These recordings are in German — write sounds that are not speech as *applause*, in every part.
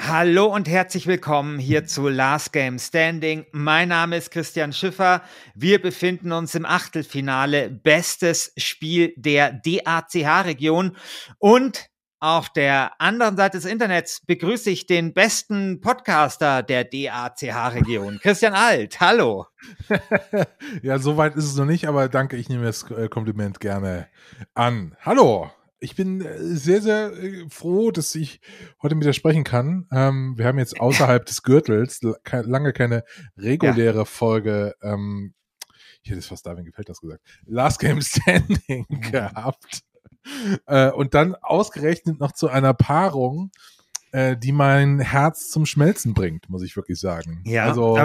Hallo und herzlich willkommen hier zu Last Game Standing. Mein Name ist Christian Schiffer. Wir befinden uns im Achtelfinale. Bestes Spiel der DACH-Region. Und auf der anderen Seite des Internets begrüße ich den besten Podcaster der DACH-Region, Christian Alt. Hallo. *laughs* ja, soweit ist es noch nicht, aber danke, ich nehme das äh, Kompliment gerne an. Hallo ich bin äh, sehr, sehr äh, froh, dass ich heute mit dir sprechen kann. Ähm, wir haben jetzt außerhalb des Gürtels lange keine reguläre ja. Folge, ähm, ich hätte es fast Darwin gefällt das gesagt, Last Game Standing *laughs* mhm. gehabt. Äh, und dann ausgerechnet noch zu einer Paarung, äh, die mein Herz zum Schmelzen bringt, muss ich wirklich sagen. Ja, also,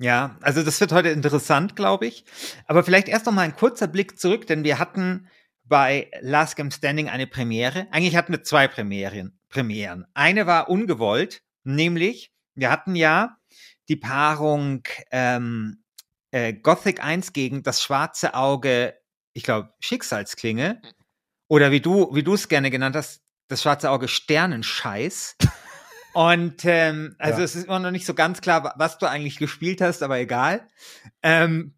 ja, also das wird heute interessant, glaube ich. Aber vielleicht erst noch mal ein kurzer Blick zurück, denn wir hatten bei Last Game Standing eine Premiere. Eigentlich hatten wir zwei Premieren. Premieren. Eine war ungewollt, nämlich wir hatten ja die Paarung ähm, äh, Gothic 1 gegen das schwarze Auge, ich glaube, Schicksalsklinge. Oder wie du, wie du es gerne genannt hast, das schwarze Auge Sternenscheiß. *laughs* Und ähm, also ja. es ist immer noch nicht so ganz klar, was du eigentlich gespielt hast, aber egal. Ähm,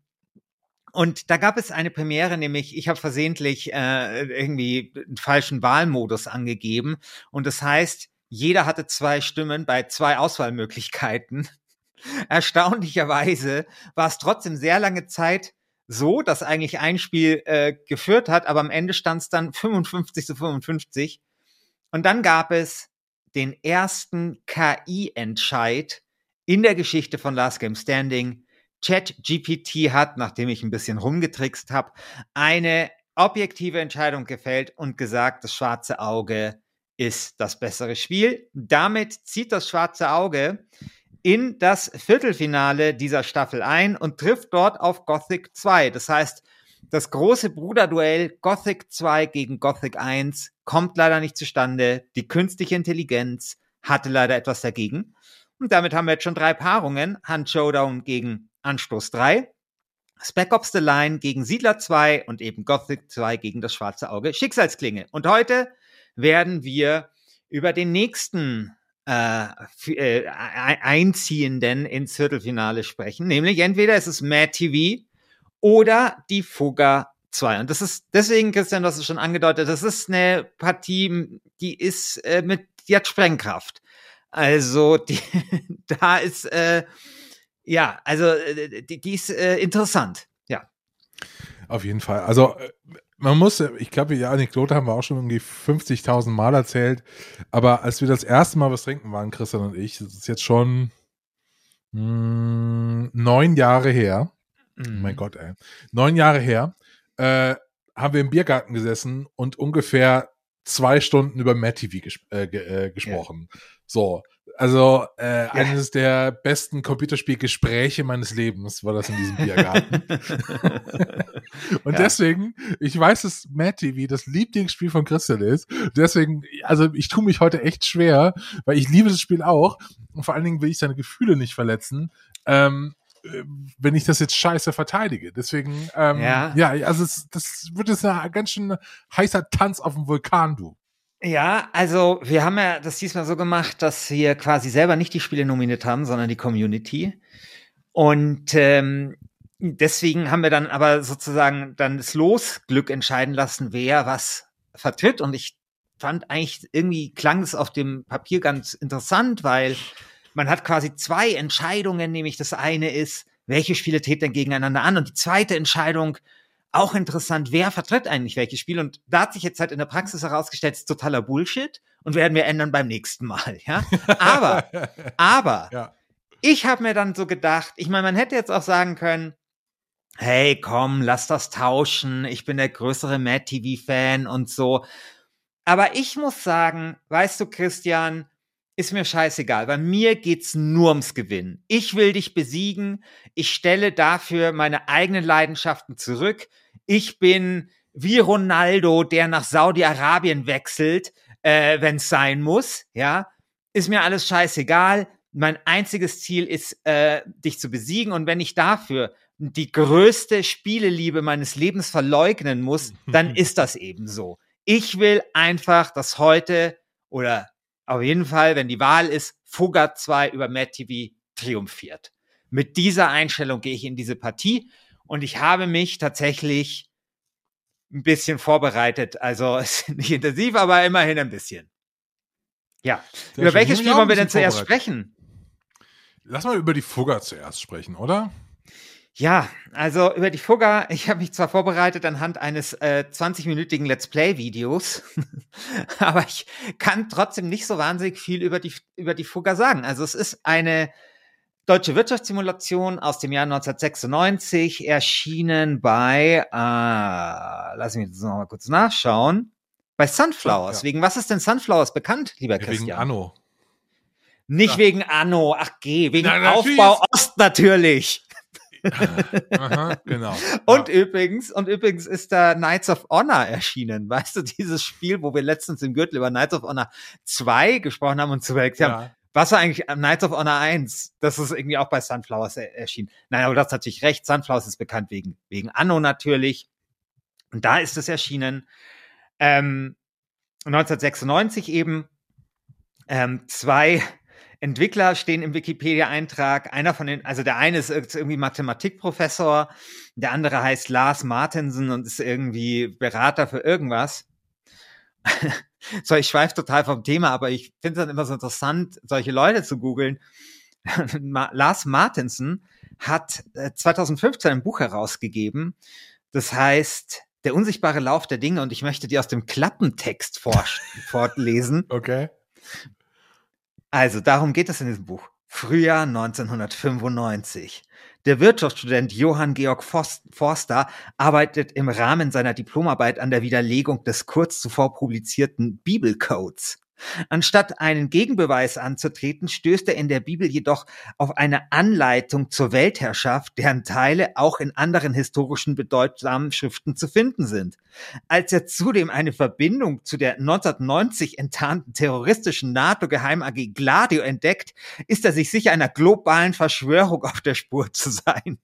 und da gab es eine Premiere, nämlich ich habe versehentlich äh, irgendwie einen falschen Wahlmodus angegeben. Und das heißt, jeder hatte zwei Stimmen bei zwei Auswahlmöglichkeiten. *laughs* Erstaunlicherweise war es trotzdem sehr lange Zeit so, dass eigentlich ein Spiel äh, geführt hat, aber am Ende stand es dann 55 zu 55. Und dann gab es den ersten KI-Entscheid in der Geschichte von Last Game Standing, ChatGPT hat, nachdem ich ein bisschen rumgetrickst habe, eine objektive Entscheidung gefällt und gesagt, das schwarze Auge ist das bessere Spiel. Damit zieht das schwarze Auge in das Viertelfinale dieser Staffel ein und trifft dort auf Gothic 2. Das heißt, das große Bruderduell Gothic 2 gegen Gothic 1 kommt leider nicht zustande. Die künstliche Intelligenz hatte leider etwas dagegen. Und damit haben wir jetzt schon drei Paarungen. Hand Showdown gegen Anstoß 3, Spec Ops The Line gegen Siedler 2 und eben Gothic 2 gegen das schwarze Auge Schicksalsklinge. Und heute werden wir über den nächsten äh, äh, Einziehenden ins Viertelfinale sprechen. Nämlich entweder ist es Mad TV oder die Fugger 2. Und das ist deswegen, Christian, das ist schon angedeutet, das ist eine Partie, die ist äh, mit, hat Sprengkraft. Also die, *laughs* da ist äh, ja, also äh, die, die ist äh, interessant, ja. Auf jeden Fall. Also äh, man muss, ich glaube, die Anekdote haben wir auch schon irgendwie 50.000 Mal erzählt, aber als wir das erste Mal was trinken waren, Christian und ich, das ist jetzt schon mh, hm, neun Jahre her. Mhm. Oh mein Gott, ey. Neun Jahre her, äh, haben wir im Biergarten gesessen und ungefähr zwei Stunden über Matt TV ges äh, äh, gesprochen. Ja. So, also äh, ja. eines der besten Computerspielgespräche meines Lebens war das in diesem Biergarten. *laughs* und ja. deswegen, ich weiß, dass Mad TV das Lieblingsspiel von Christian ist. Deswegen, also ich tue mich heute echt schwer, weil ich liebe das Spiel auch. Und vor allen Dingen will ich seine Gefühle nicht verletzen. Ähm, äh, wenn ich das jetzt scheiße verteidige. Deswegen, ähm, ja. ja, also es, das wird jetzt ein ganz schön heißer Tanz auf dem Vulkan, du. Ja, also wir haben ja das diesmal so gemacht, dass wir quasi selber nicht die Spiele nominiert haben, sondern die Community. Und ähm, deswegen haben wir dann aber sozusagen dann das Losglück entscheiden lassen, wer was vertritt. Und ich fand eigentlich irgendwie klang es auf dem Papier ganz interessant, weil man hat quasi zwei Entscheidungen, nämlich das eine ist, welche Spiele treten gegeneinander an? Und die zweite Entscheidung, auch interessant, wer vertritt eigentlich welches Spiel? Und da hat sich jetzt halt in der Praxis herausgestellt, es ist totaler Bullshit und werden wir ändern beim nächsten Mal, ja. Aber, *laughs* aber, Ja. ich habe mir dann so gedacht, ich meine, man hätte jetzt auch sagen können, hey, komm, lass das tauschen, ich bin der größere Mad TV-Fan und so. Aber ich muss sagen, weißt du, Christian, ist mir scheißegal, weil mir geht's nur ums Gewinnen. Ich will dich besiegen. Ich stelle dafür meine eigenen Leidenschaften zurück. Ich bin wie Ronaldo, der nach Saudi-Arabien wechselt, äh, wenn es sein muss. Ja, ist mir alles scheißegal. Mein einziges Ziel ist, äh, dich zu besiegen. Und wenn ich dafür die größte Spieleliebe meines Lebens verleugnen muss, dann *laughs* ist das eben so. Ich will einfach, dass heute oder auf jeden Fall, wenn die Wahl ist, Fugger 2 über Mad TV triumphiert. Mit dieser Einstellung gehe ich in diese Partie und ich habe mich tatsächlich ein bisschen vorbereitet. Also *laughs* nicht intensiv, aber immerhin ein bisschen. Ja. Sehr über welches Spiel wollen wir denn zuerst sprechen? Lass mal über die Fugger zuerst sprechen, oder? Ja, also über die Fugger, ich habe mich zwar vorbereitet anhand eines äh, 20-minütigen Let's Play-Videos, *laughs* aber ich kann trotzdem nicht so wahnsinnig viel über die, über die Fugger sagen. Also es ist eine deutsche Wirtschaftssimulation aus dem Jahr 1996, erschienen bei, äh, lass mich das noch mal kurz nachschauen, bei Sunflowers. Ja. Wegen was ist denn Sunflowers bekannt, lieber Ja, wegen Christian? Anno. Nicht Ja. wegen Anno, ach geh, wegen natürlich Aufbau Ost natürlich. *laughs* Aha, genau. Und ja. übrigens, und übrigens ist da Knights of Honor erschienen. Weißt du, dieses Spiel, wo wir letztens im Gürtel über Knights of Honor 2 gesprochen haben und zu überlegt haben, ja. was war eigentlich Knights of Honor 1? Das ist irgendwie auch bei Sunflowers er erschienen. Nein, aber du hast natürlich recht. Sunflowers ist bekannt wegen, wegen Anno natürlich. Und da ist es erschienen. Ähm, 1996 eben. Ähm, zwei Entwickler stehen im Wikipedia-Eintrag. Einer von den, also der eine ist irgendwie Mathematikprofessor, der andere heißt Lars Martensen und ist irgendwie Berater für irgendwas. *laughs* so, ich schweife total vom Thema, aber ich finde es dann immer so interessant, solche Leute zu googeln. *laughs* Lars Martensen hat äh, 2015 ein Buch herausgegeben, das heißt Der unsichtbare Lauf der Dinge und ich möchte dir aus dem Klappentext *laughs* vor fortlesen. Okay. Also, darum geht es in diesem Buch. Frühjahr 1995. Der Wirtschaftsstudent Johann Georg Forst- Forster arbeitet im Rahmen seiner Diplomarbeit an der Widerlegung des kurz zuvor publizierten Bibelcodes. Anstatt einen Gegenbeweis anzutreten, stößt er in der Bibel jedoch auf eine Anleitung zur Weltherrschaft, deren Teile auch in anderen historischen bedeutsamen Schriften zu finden sind. Als er zudem eine Verbindung zu der 1990 enttarnten terroristischen NATO-Geheim AG Gladio entdeckt, ist er sich sicher einer globalen Verschwörung auf der Spur zu sein.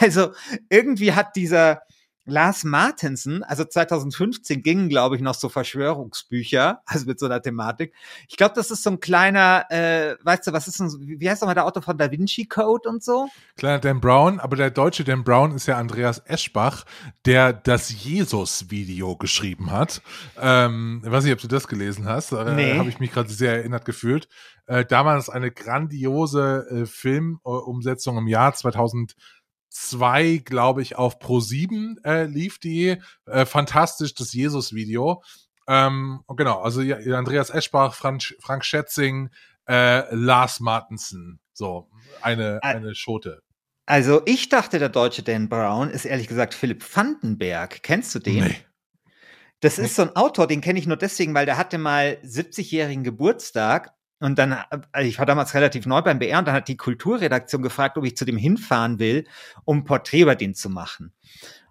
Also irgendwie hat dieser Lars Martensen, also 2015 gingen, glaube ich, noch so Verschwörungsbücher, *laughs* also mit so einer Thematik. Ich glaube, das ist so ein kleiner, äh, weißt du, was ist denn, so- wie heißt nochmal der Autor von Da Vinci Code und so? Kleiner Dan Brown, aber der deutsche Dan Brown ist ja Andreas Eschbach, der das Jesus-Video geschrieben hat. Ähm, ich weiß nicht, ob du das gelesen hast. Äh, Nee. Habe ich mich gerade sehr erinnert gefühlt. Äh, damals eine grandiose äh, Filmumsetzung im Jahr 2002, glaube ich, auf Pro7 äh, lief die. Äh, fantastisch, das Jesus-Video. Ähm, genau, also ja, Andreas Eschbach, Frank, Frank Schätzing, äh, Lars Martensen. So, eine, eine Schote. Also ich dachte, der deutsche Dan Brown ist ehrlich gesagt Philipp Vandenberg. Kennst du den? Nee. Das ist so ein Autor, den kenne ich nur deswegen, weil der hatte mal 70-jährigen Geburtstag und dann, also ich war damals relativ neu beim BR und dann hat die Kulturredaktion gefragt, ob ich zu dem hinfahren will, um ein Porträt über den zu machen.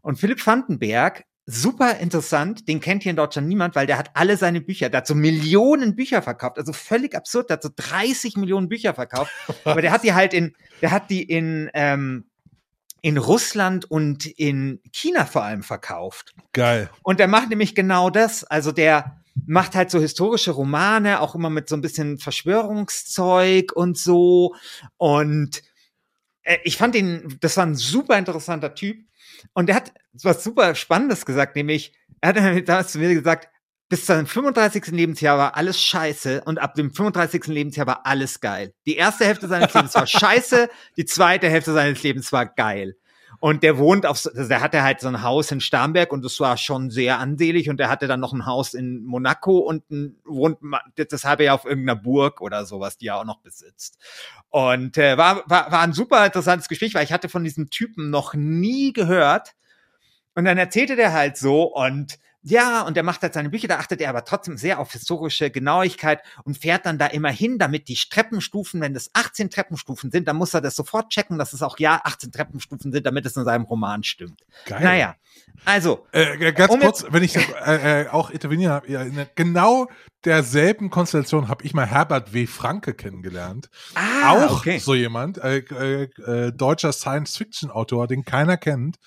Und Philipp Vandenberg, super interessant, den kennt hier in Deutschland niemand, weil der hat alle seine Bücher, hat so Millionen Bücher verkauft, also völlig absurd, hat so 30 Millionen Bücher verkauft, *laughs* aber der hat die halt in, der hat die in, ähm, in Russland und in China vor allem verkauft. Geil. Und der macht nämlich genau das. Also der macht halt so historische Romane, auch immer mit so ein bisschen Verschwörungszeug und so. Und äh, ich fand ihn, das war ein super interessanter Typ. Und der hat was super Spannendes gesagt, nämlich, er hat damals zu mir gesagt, bis zum 35. Lebensjahr war alles scheiße und ab dem 35. Lebensjahr war alles geil. Die erste Hälfte seines *laughs* Lebens war scheiße, die zweite Hälfte seines Lebens war geil. Und der wohnt auf, also der hatte halt so ein Haus in Starnberg und das war schon sehr ansehlich und der hatte dann noch ein Haus in Monaco und ein, wohnt deshalb ja auf irgendeiner Burg oder sowas, die er auch noch besitzt. Und äh, war, war, war ein super interessantes Gespräch, weil ich hatte von diesem Typen noch nie gehört. Und dann erzählte der halt so und ja, und er macht halt seine Bücher, da achtet er aber trotzdem sehr auf historische Genauigkeit und fährt dann da immer hin, damit die Treppenstufen, wenn es 18 Treppenstufen sind, dann muss er das sofort checken, dass es auch ja 18 Treppenstufen sind, damit es in seinem Roman stimmt. Geil. Naja, also. Äh, ganz um kurz, wenn ich äh, äh, auch intervenieren habe, ja, in genau derselben Konstellation habe ich mal Herbert W. Franke kennengelernt. Ah, auch okay. so jemand, äh, äh, äh deutscher Science-Fiction-Autor, den keiner kennt.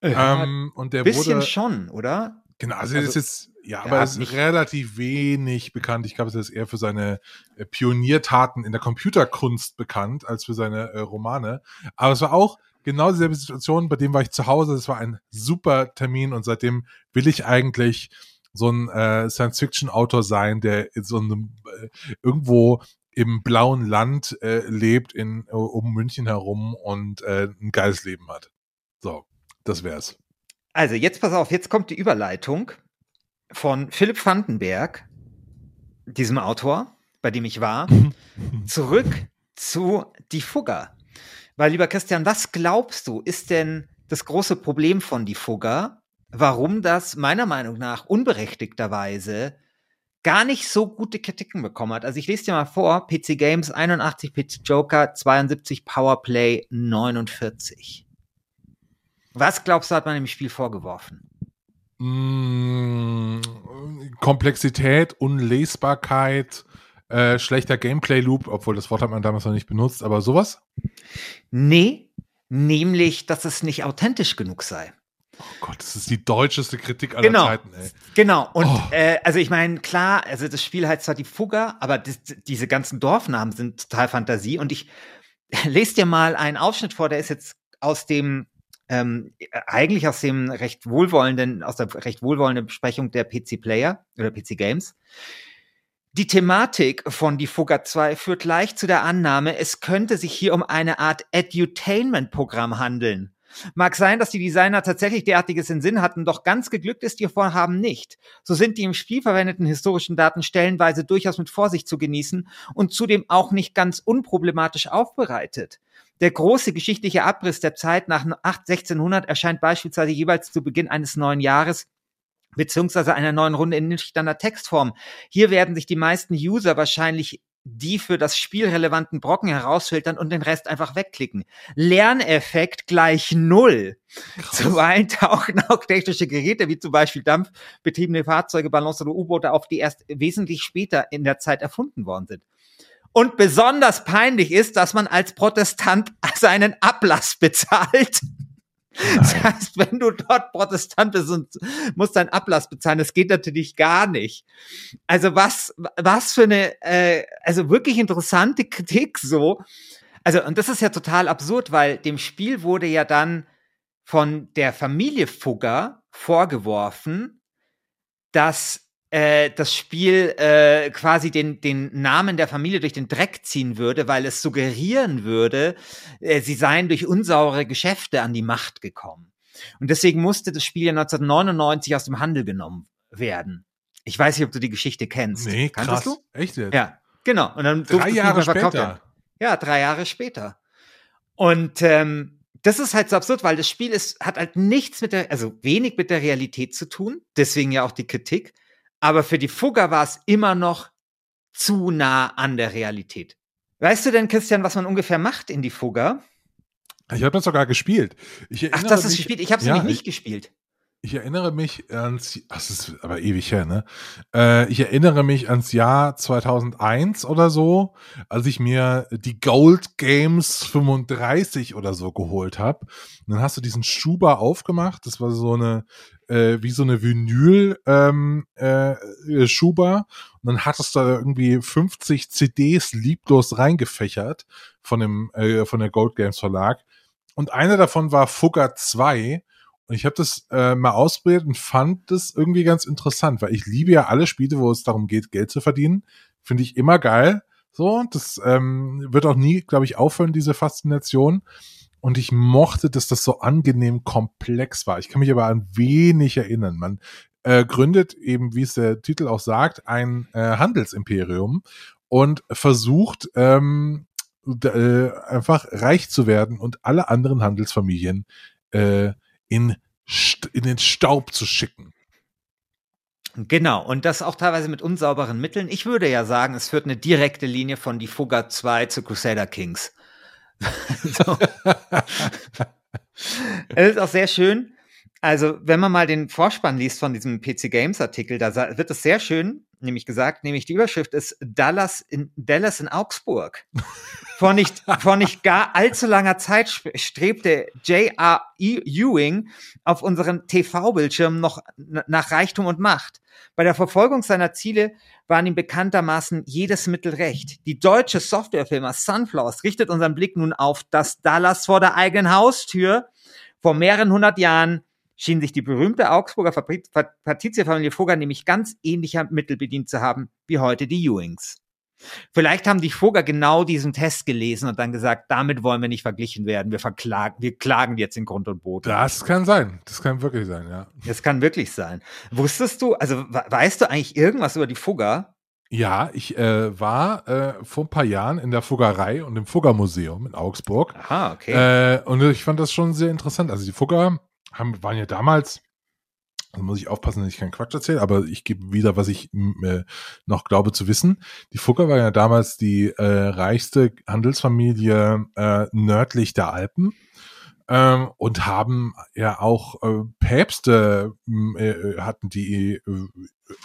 Ähm, und der bisschen wurde, schon, oder? Genau, also, also das ist ja, aber es ist relativ wenig bekannt. Ich glaube, es ist eher für seine äh, Pioniertaten in der Computerkunst bekannt als für seine äh, Romane. Aber es war auch genau dieselbe Situation, bei dem war ich zu Hause. Es war ein super Termin und seitdem will ich eigentlich so ein äh, Science-Fiction-Autor sein, der in so einem äh, irgendwo im blauen Land äh, lebt in um München herum und äh, ein geiles Leben hat. So, das wär's. Also jetzt pass auf, jetzt kommt die Überleitung von Philipp Vandenberg, diesem Autor, bei dem ich war, *laughs* zurück zu Die Fugger. Weil, lieber Christian, was glaubst du, ist denn das große Problem von Die Fugger? Warum das meiner Meinung nach unberechtigterweise gar nicht so gute Kritiken bekommen hat. Also ich lese dir mal vor, PC Games 81, PC Joker 72, Powerplay 49. Was glaubst du, hat man im Spiel vorgeworfen? Mmh, Komplexität, Unlesbarkeit, äh, schlechter Gameplay-Loop, obwohl das Wort hat man damals noch nicht benutzt, aber sowas? Nee, nämlich, dass es nicht authentisch genug sei. Oh Gott, das ist die deutscheste Kritik aller genau, Zeiten, ey. Genau, und oh. äh, also ich meine, klar, also das Spiel heißt zwar die Fugger, aber das, diese ganzen Dorfnamen sind total Fantasie und ich *laughs* lese dir mal einen Ausschnitt vor, der ist jetzt aus dem ähm, eigentlich aus dem recht wohlwollenden, aus der recht wohlwollenden Besprechung der PC Player oder PC Games. Die Thematik von Die Fugger 2 führt leicht zu der Annahme, es könnte sich hier um eine Art Edutainment-Programm handeln. Mag sein, dass die Designer tatsächlich derartiges in Sinn hatten, doch ganz geglückt ist ihr Vorhaben nicht. So sind die im Spiel verwendeten historischen Daten stellenweise durchaus mit Vorsicht zu genießen und zudem auch nicht ganz unproblematisch aufbereitet. Der große geschichtliche Abriss der Zeit nach 1600 erscheint beispielsweise jeweils zu Beginn eines neuen Jahres beziehungsweise einer neuen Runde in nüchterner Textform. Hier werden sich die meisten User wahrscheinlich die für das Spiel relevanten Brocken herausfiltern und den Rest einfach wegklicken. Lerneffekt gleich null. Krass. Zuweilen tauchen auch technische Geräte wie zum Beispiel dampfbetriebene Fahrzeuge, Ballons oder U-Boote auf, die erst wesentlich später in der Zeit erfunden worden sind. Und besonders peinlich ist, dass man als Protestant seinen Ablass bezahlt. Nein. Das heißt, wenn du dort Protestant bist und musst deinen Ablass bezahlen, das geht natürlich gar nicht. Also was, was für eine, äh, also wirklich interessante Kritik so. Also, und das ist ja total absurd, weil dem Spiel wurde ja dann von der Familie Fugger vorgeworfen, dass äh, das Spiel äh, quasi den, den Namen der Familie durch den Dreck ziehen würde, weil es suggerieren würde, äh, sie seien durch unsaure Geschäfte an die Macht gekommen. Und deswegen musste das Spiel ja 1999 aus dem Handel genommen werden. Ich weiß nicht, ob du die Geschichte kennst. Nee, Kanntest krass. Du? Echt jetzt? Ja, genau. Und dann drei Jahre später. Ja, drei Jahre später. Und ähm, das ist halt so absurd, weil das Spiel ist, hat halt nichts mit der, also wenig mit der Realität zu tun. Deswegen ja auch die Kritik aber für die Fugger war es immer noch zu nah an der Realität. Weißt du denn, Christian, was man ungefähr macht in die Fugger? Ich habe das sogar gespielt. Ach, das ist gespielt. Ich habe es ja, nämlich nicht ich, gespielt. Ich erinnere mich ans, das ist aber ewig her, ne? Äh, ich erinnere mich ans Jahr 2001 oder so, als ich mir die Gold Games 35 oder so geholt habe. Dann hast du diesen Schuber aufgemacht. Das war so eine, äh, wie so eine Vinyl ähm, äh, Schuber. Und dann hattest du da irgendwie 50 CDs lieblos reingefächert von dem, äh, von der Gold Games Verlag. Und einer davon war Fugger 2 Und ich habe das äh, mal ausprobiert und fand das irgendwie ganz interessant, weil ich liebe ja alle Spiele, wo es darum geht, Geld zu verdienen. Finde ich immer geil. So, das ähm, wird auch nie, glaube ich, aufhören, diese Faszination. Und ich mochte, dass das so angenehm komplex war. Ich kann mich aber an wenig erinnern. Man äh, gründet eben, wie es der Titel auch sagt, ein äh, Handelsimperium und versucht ähm, äh, einfach reich zu werden und alle anderen Handelsfamilien äh, in, in den Staub zu schicken. Genau, und das auch teilweise mit unsauberen Mitteln. Ich würde ja sagen, es führt eine direkte Linie von die Fugger 2 zu Crusader Kings. *laughs* Es ist auch sehr schön. Also, wenn man mal den Vorspann liest von diesem PC Games Artikel, da wird es sehr schön, nämlich gesagt, nämlich die Überschrift ist Dallas in, Dallas in Augsburg. Vor nicht, vor nicht gar allzu langer Zeit strebte J.R. E. Ewing auf unseren TV-Bildschirmen noch nach Reichtum und Macht. Bei der Verfolgung seiner Ziele waren ihm bekanntermaßen jedes Mittel recht. Die deutsche Softwarefirma Sunflowers richtet unseren Blick nun auf das Dallas vor der eigenen Haustür. Vor mehreren hundert Jahren schien sich die berühmte Augsburger Patrizierfamilie Fugger nämlich ganz ähnlicher Mittel bedient zu haben wie heute die Ewings. Vielleicht haben die Fugger genau diesen Test gelesen und dann gesagt, damit wollen wir nicht verglichen werden. Wir verklagen, wir klagen jetzt in Grund und Boden. Das kann sein. Das kann wirklich sein, ja. Das kann wirklich sein. Wusstest du, also weißt du eigentlich irgendwas über die Fugger? Ja, ich äh, war äh, vor ein paar Jahren in der Fuggerei und im Fuggermuseum in Augsburg. Aha, okay. Äh, und ich fand das schon sehr interessant. Also die Fugger haben, waren ja damals, also muss ich aufpassen, dass ich keinen Quatsch erzähle, aber ich gebe wieder, was ich äh, noch glaube zu wissen. Die Fugger war ja damals die äh, reichste Handelsfamilie äh, nördlich der Alpen. Ähm, und haben ja auch äh, Päpste äh, hatten die äh,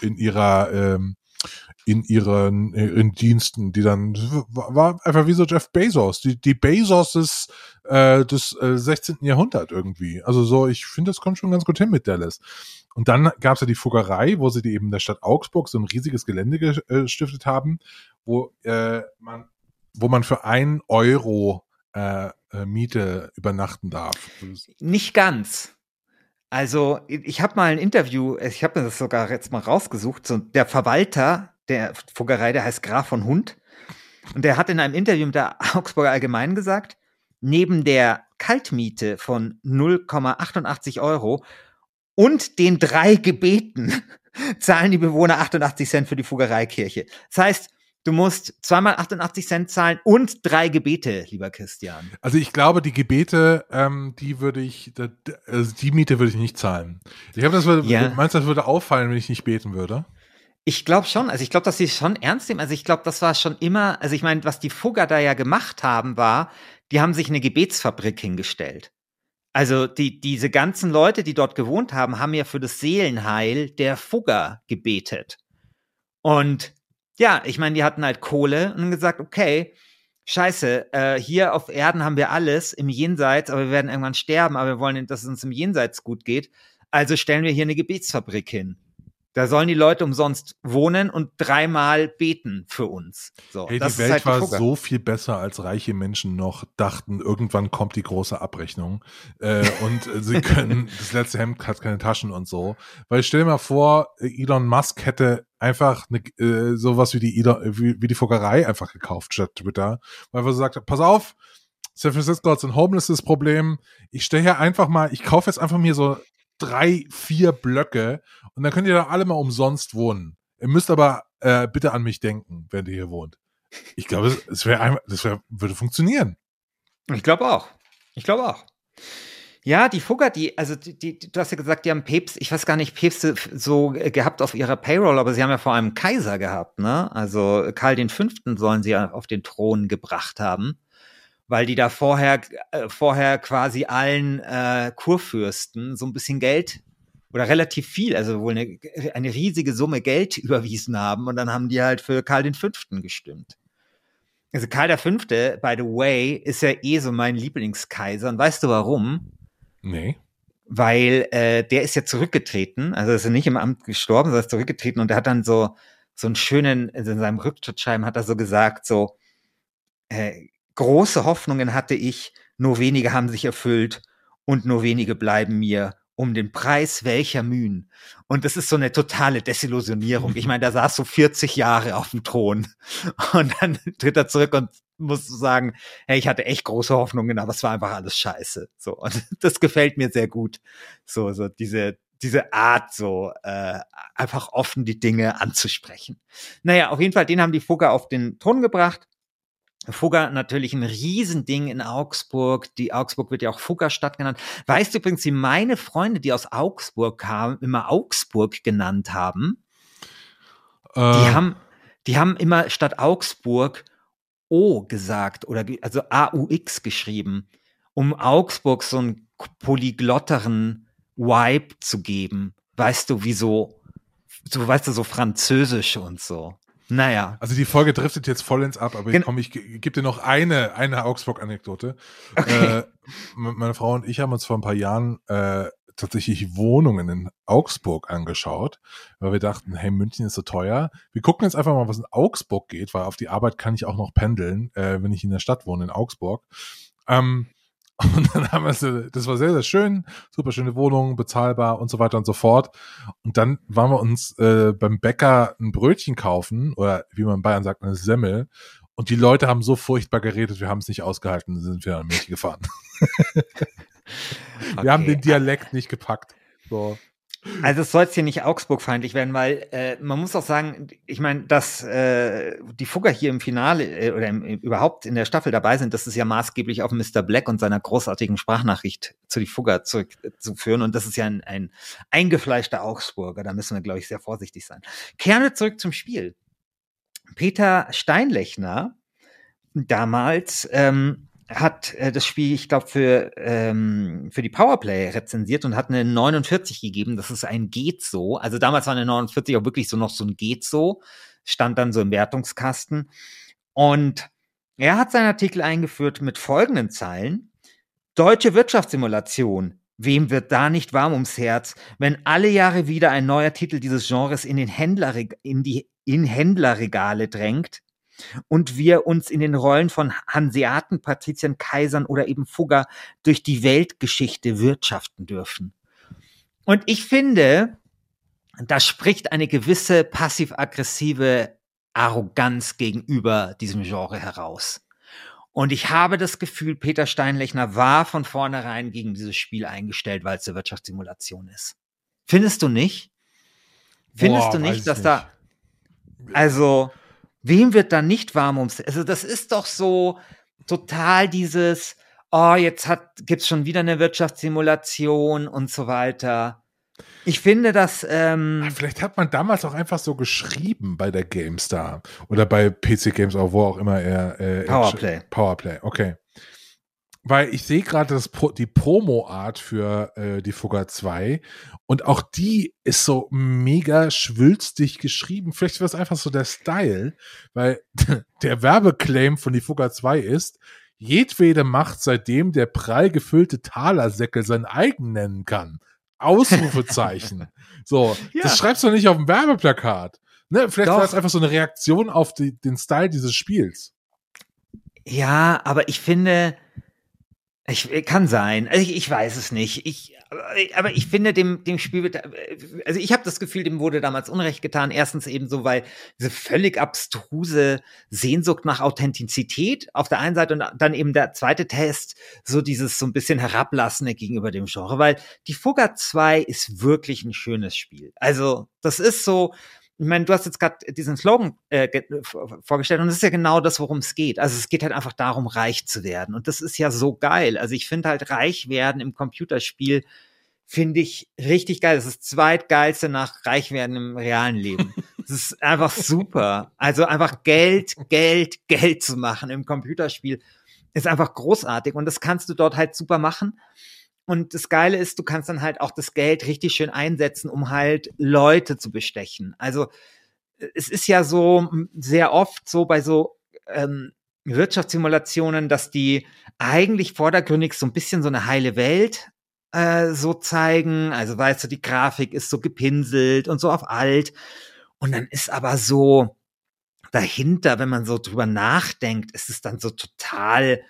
in ihrer ähm, in ihren in Diensten, die dann war einfach wie so Jeff Bezos, die die Bezoses äh, des äh, 16. Jahrhundert irgendwie. Also so, ich finde, das kommt schon ganz gut hin mit Dallas. Und dann gab es ja die Fuggerei, wo sie die eben der Stadt Augsburg so ein riesiges Gelände gestiftet haben, wo äh, man wo man für ein Euro äh, äh, Miete übernachten darf. Nicht ganz. Also, ich habe mal ein Interview, ich habe mir das sogar jetzt mal rausgesucht, so der Verwalter der Fuggerei, der heißt Graf von Hund. Und der hat in einem Interview mit der *laughs* Augsburger Allgemeinen gesagt, neben der Kaltmiete von 0,88 Euro und den drei Gebeten *laughs* zahlen die Bewohner 88 Cent für die Fuggereikirche. Das heißt, Du musst zweimal 88 Cent zahlen und drei Gebete, lieber Christian. Also ich glaube, die Gebete, ähm, die würde ich, also die Miete würde ich nicht zahlen. Ich glaube, das würde, ja. meinst du, das würde auffallen, wenn ich nicht beten würde? Ich glaube schon, also ich glaube, dass sie es schon ernst nehmen. Also ich glaube, das war schon immer, also ich meine, was die Fugger da ja gemacht haben, war, die haben sich eine Gebetsfabrik hingestellt. Also die, diese ganzen Leute, die dort gewohnt haben, haben ja für das Seelenheil der Fugger gebetet. Und ja, ich meine, die hatten halt Kohle und gesagt, okay, scheiße, äh, hier auf Erden haben wir alles im Jenseits, aber wir werden irgendwann sterben, aber wir wollen, dass es uns im Jenseits gut geht. Also stellen wir hier eine Gebetsfabrik hin. Da sollen die Leute umsonst wohnen und dreimal beten für uns. So, hey, die Welt halt die war so viel besser, als reiche Menschen noch dachten, irgendwann kommt die große Abrechnung äh, und sie *laughs* können, das letzte Hemd hat keine Taschen und so. Weil stell dir mal vor, Elon Musk hätte einfach eine, äh, sowas wie die, Elon, wie, wie die Fuggerei einfach gekauft statt Twitter, weil er so sagt, pass auf, San Francisco hat so ein Homelessness-Problem. Ich stelle hier einfach mal, ich kaufe jetzt einfach mir so drei, vier Blöcke und dann könnt ihr da alle mal umsonst wohnen. Ihr müsst aber äh, bitte an mich denken, wenn ihr hier wohnt. Ich glaube, es wäre einfach, das wär, würde funktionieren. Ich glaube auch. Ich glaube auch. Ja, die Fugger, die, also die, die, du hast ja gesagt, die haben Päpste, ich weiß gar nicht, Päpste so gehabt auf ihrer Payroll, aber sie haben ja vor allem Kaiser gehabt, ne? Also Karl Fünften sollen sie auf den Thron gebracht haben weil die da vorher, äh, vorher quasi allen äh, Kurfürsten so ein bisschen Geld oder relativ viel, also wohl eine, eine riesige Summe Geld *laughs* überwiesen haben und dann haben die halt für Karl den Fünften gestimmt. Also Karl der Fünfte, by the way, ist ja eh so mein Lieblingskaiser und weißt du warum? Nee. Weil äh, der ist ja zurückgetreten, also ist er nicht im Amt gestorben, sondern ist zurückgetreten und er hat dann so so einen schönen, also in seinem Rücktrittsschreiben hat er so gesagt, so äh, große Hoffnungen hatte ich, nur wenige haben sich erfüllt und nur wenige bleiben mir um den Preis welcher Mühen. Und das ist so eine totale Desillusionierung. Ich meine, der saß so 40 Jahre auf dem Thron *laughs* und dann tritt er zurück und muss sagen, hey, ich hatte echt große Hoffnungen, aber es war einfach alles scheiße. So und *laughs* das gefällt mir sehr gut. So so diese diese Art, so äh, einfach offen die Dinge anzusprechen. Naja, auf jeden Fall, den haben die Fugger auf den Thron gebracht. Fugger natürlich ein Riesending in Augsburg. Die Augsburg wird ja auch Fuggerstadt genannt. Weißt du übrigens, wie meine Freunde, die aus Augsburg kamen, immer Augsburg genannt haben? Äh. Die haben, die haben immer statt Augsburg O gesagt oder also AUX geschrieben, um Augsburg so einen polyglotteren Vibe zu geben. Weißt du, wie so, so weißt du, so französisch und so. Naja. Also die Folge driftet jetzt vollends ab, aber Gen ich, komm, ich gebe dir noch eine, eine Augsburg-Anekdote. Okay. Äh, meine Frau und ich haben uns vor ein paar Jahren äh, tatsächlich Wohnungen in Augsburg angeschaut, weil wir dachten, hey, München ist so teuer. Wir gucken jetzt einfach mal, was in Augsburg geht, weil auf die Arbeit kann ich auch noch pendeln, äh, wenn ich in der Stadt wohne, in Augsburg. Ähm, und dann haben wir es, das war sehr, sehr schön, super schöne Wohnung, bezahlbar und so weiter und so fort. Und dann waren wir uns äh, beim Bäcker ein Brötchen kaufen oder wie man in Bayern sagt, eine Semmel. Und die Leute haben so furchtbar geredet, wir haben es nicht ausgehalten, sind wir an Milch gefahren. *laughs* wir okay. haben den Dialekt nicht gepackt. So. Also es soll jetzt hier nicht Augsburg-feindlich werden, weil äh, man muss auch sagen, ich meine, dass äh, die Fugger hier im Finale äh, oder im, überhaupt in der Staffel dabei sind, das ist ja maßgeblich auf Mr. Black und seiner großartigen Sprachnachricht zu die Fugger zurückzuführen. Und das ist ja ein, ein eingefleischter Augsburger. Da müssen wir, glaube ich, sehr vorsichtig sein. Wir zurück zum Spiel. Peter Steinlechner damals ähm, hat äh, das Spiel, ich glaube, für, ähm, für die Powerplay rezensiert und hat eine 49 gegeben. Das ist ein geht so. Also damals war eine 49 auch wirklich so noch so ein geht so. Stand dann so im Wertungskasten. Und er hat seinen Artikel eingeführt mit folgenden Zeilen. Deutsche Wirtschaftssimulation. Wem wird da nicht warm ums Herz, wenn alle Jahre wieder ein neuer Titel dieses Genres in den Händler, in die in Händlerregale drängt? Und wir uns in den Rollen von Hanseaten, Patriziern, Kaisern oder eben Fugger durch die Weltgeschichte wirtschaften dürfen. Und ich finde, da spricht eine gewisse passiv-aggressive Arroganz gegenüber diesem Genre heraus. Und ich habe das Gefühl, Peter Steinlechner war von vornherein gegen dieses Spiel eingestellt, weil es eine Wirtschaftssimulation ist. Findest du nicht? Findest Boah, du nicht, dass nicht. da, also, Wem wird da nicht warm ums? Also das ist doch so total dieses, oh, jetzt hat gibt's schon wieder eine Wirtschaftssimulation und so weiter. Ich finde, dass ähm vielleicht hat man damals auch einfach so geschrieben bei der GameStar oder bei PC Games auch wo auch immer er äh, Powerplay. Powerplay, okay. Weil ich sehe gerade die Promo-Art für äh, die Fugger 2 und auch die ist so mega schwülstig geschrieben. Vielleicht war es einfach so der Style, weil *laughs* der Werbeclaim von die Fugger 2 ist, jedwede Macht, seitdem der prall gefüllte Talersäckel sein eigen nennen kann. Ausrufezeichen. *laughs* so, ja. das schreibst du nicht auf dem Werbeplakat. Ne? Vielleicht Doch. war es einfach so eine Reaktion auf die, den Style dieses Spiels. Ja, aber ich finde, ich, äh, kann sein. Also ich, ich weiß es nicht. Ich, aber ich finde, dem, dem Spiel wird, also ich habe das Gefühl, dem wurde damals Unrecht getan. Erstens eben so, weil diese völlig abstruse Sehnsucht nach Authentizität auf der einen Seite und dann eben der zweite Test, so dieses so ein bisschen herablassende gegenüber dem Genre, weil die Fugger 2 ist wirklich ein schönes Spiel. Also das ist so, ich meine, du hast jetzt gerade diesen Slogan äh, vorgestellt und das ist ja genau das, worum es geht. Also es geht halt einfach darum, reich zu werden. Und das ist ja so geil. Also ich finde halt reich werden im Computerspiel finde ich richtig geil. Das ist das zweitgeilste nach reich werden im realen Leben. *laughs* Das ist einfach super. Also einfach Geld, Geld, Geld zu machen im Computerspiel ist einfach großartig und das kannst du dort halt super machen. Und das Geile ist, du kannst dann halt auch das Geld richtig schön einsetzen, um halt Leute zu bestechen. Also es ist ja so sehr oft so bei so ähm, Wirtschaftssimulationen, dass die eigentlich vordergründig so ein bisschen so eine heile Welt äh, so zeigen. Also weißt du, die Grafik ist so gepinselt und so auf alt. Und dann ist aber so dahinter, wenn man so drüber nachdenkt, ist es dann so total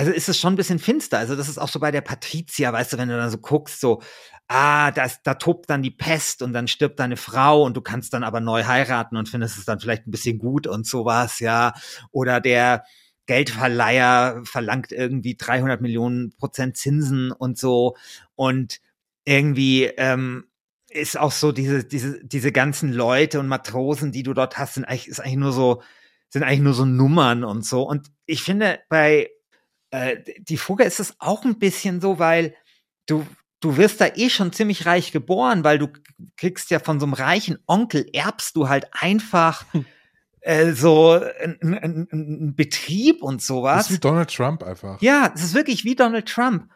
also ist es schon ein bisschen finster. Also das ist auch so bei der Patricia, weißt du, wenn du dann so guckst, so, ah, da, ist, da tobt dann die Pest und dann stirbt deine Frau und du kannst dann aber neu heiraten und findest es dann vielleicht ein bisschen gut und sowas, ja. Oder der Geldverleiher verlangt irgendwie 300 Millionen Prozent Zinsen und so und irgendwie ähm, ist auch so diese, diese, diese ganzen Leute und Matrosen, die du dort hast, sind eigentlich, ist eigentlich nur so, sind eigentlich nur so Nummern und so. Und ich finde, bei äh, die Fugger ist es auch ein bisschen so, weil du, du wirst da eh schon ziemlich reich geboren, weil du kriegst ja von so einem reichen Onkel, erbst du halt einfach *laughs* hm. äh, so ein Betrieb und sowas. Das ist wie Donald Trump einfach. Ja, es ist wirklich wie Donald Trump.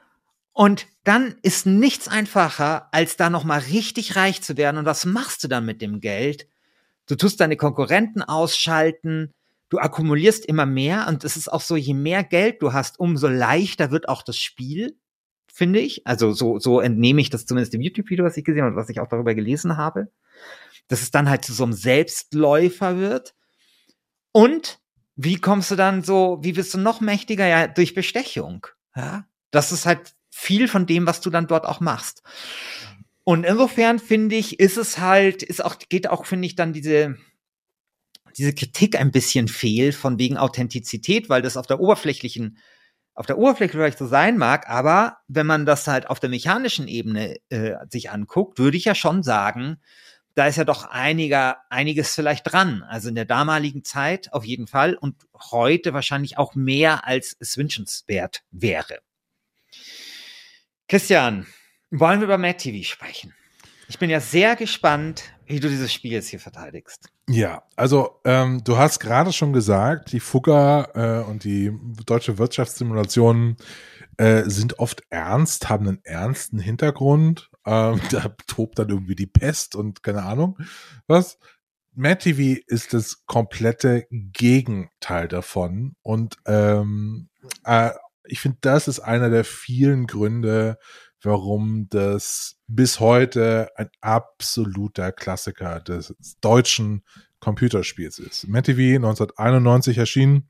Und dann ist nichts einfacher, als da noch mal richtig reich zu werden. Und was machst du dann mit dem Geld? Du tust deine Konkurrenten ausschalten, du akkumulierst immer mehr und es ist auch so, je mehr Geld du hast, umso leichter wird auch das Spiel, finde ich. Also so, so entnehme ich das zumindest im YouTube-Video, was ich gesehen habe und was ich auch darüber gelesen habe. Dass es dann halt zu so einem Selbstläufer wird. Und wie kommst du dann so, wie wirst du noch mächtiger? Ja, durch Bestechung. Ja, das ist halt viel von dem, was du dann dort auch machst. Und insofern finde ich, ist es halt, ist auch, geht auch, finde ich, dann diese, diese Kritik ein bisschen fehl von wegen Authentizität, weil das auf der oberflächlichen, auf der Oberfläche vielleicht so sein mag, aber wenn man das halt auf der mechanischen Ebene äh, sich anguckt, würde ich ja schon sagen, da ist ja doch einiger, einiges vielleicht dran. Also in der damaligen Zeit auf jeden Fall und heute wahrscheinlich auch mehr als es wünschenswert wäre. Christian, wollen wir über Mad TV sprechen? Ich bin ja sehr gespannt, wie du dieses Spiel jetzt hier verteidigst. Ja, also ähm, du hast gerade schon gesagt, die Fugger äh, und die deutsche Wirtschaftssimulationen äh, sind oft ernst, haben einen ernsten Hintergrund. Ähm, *laughs* da tobt dann irgendwie die Pest und keine Ahnung was. Mad TV ist das komplette Gegenteil davon und ähm, äh, ich finde, das ist einer der vielen Gründe, warum das bis heute ein absoluter Klassiker des deutschen Computerspiels ist. MTV 1991 erschienen.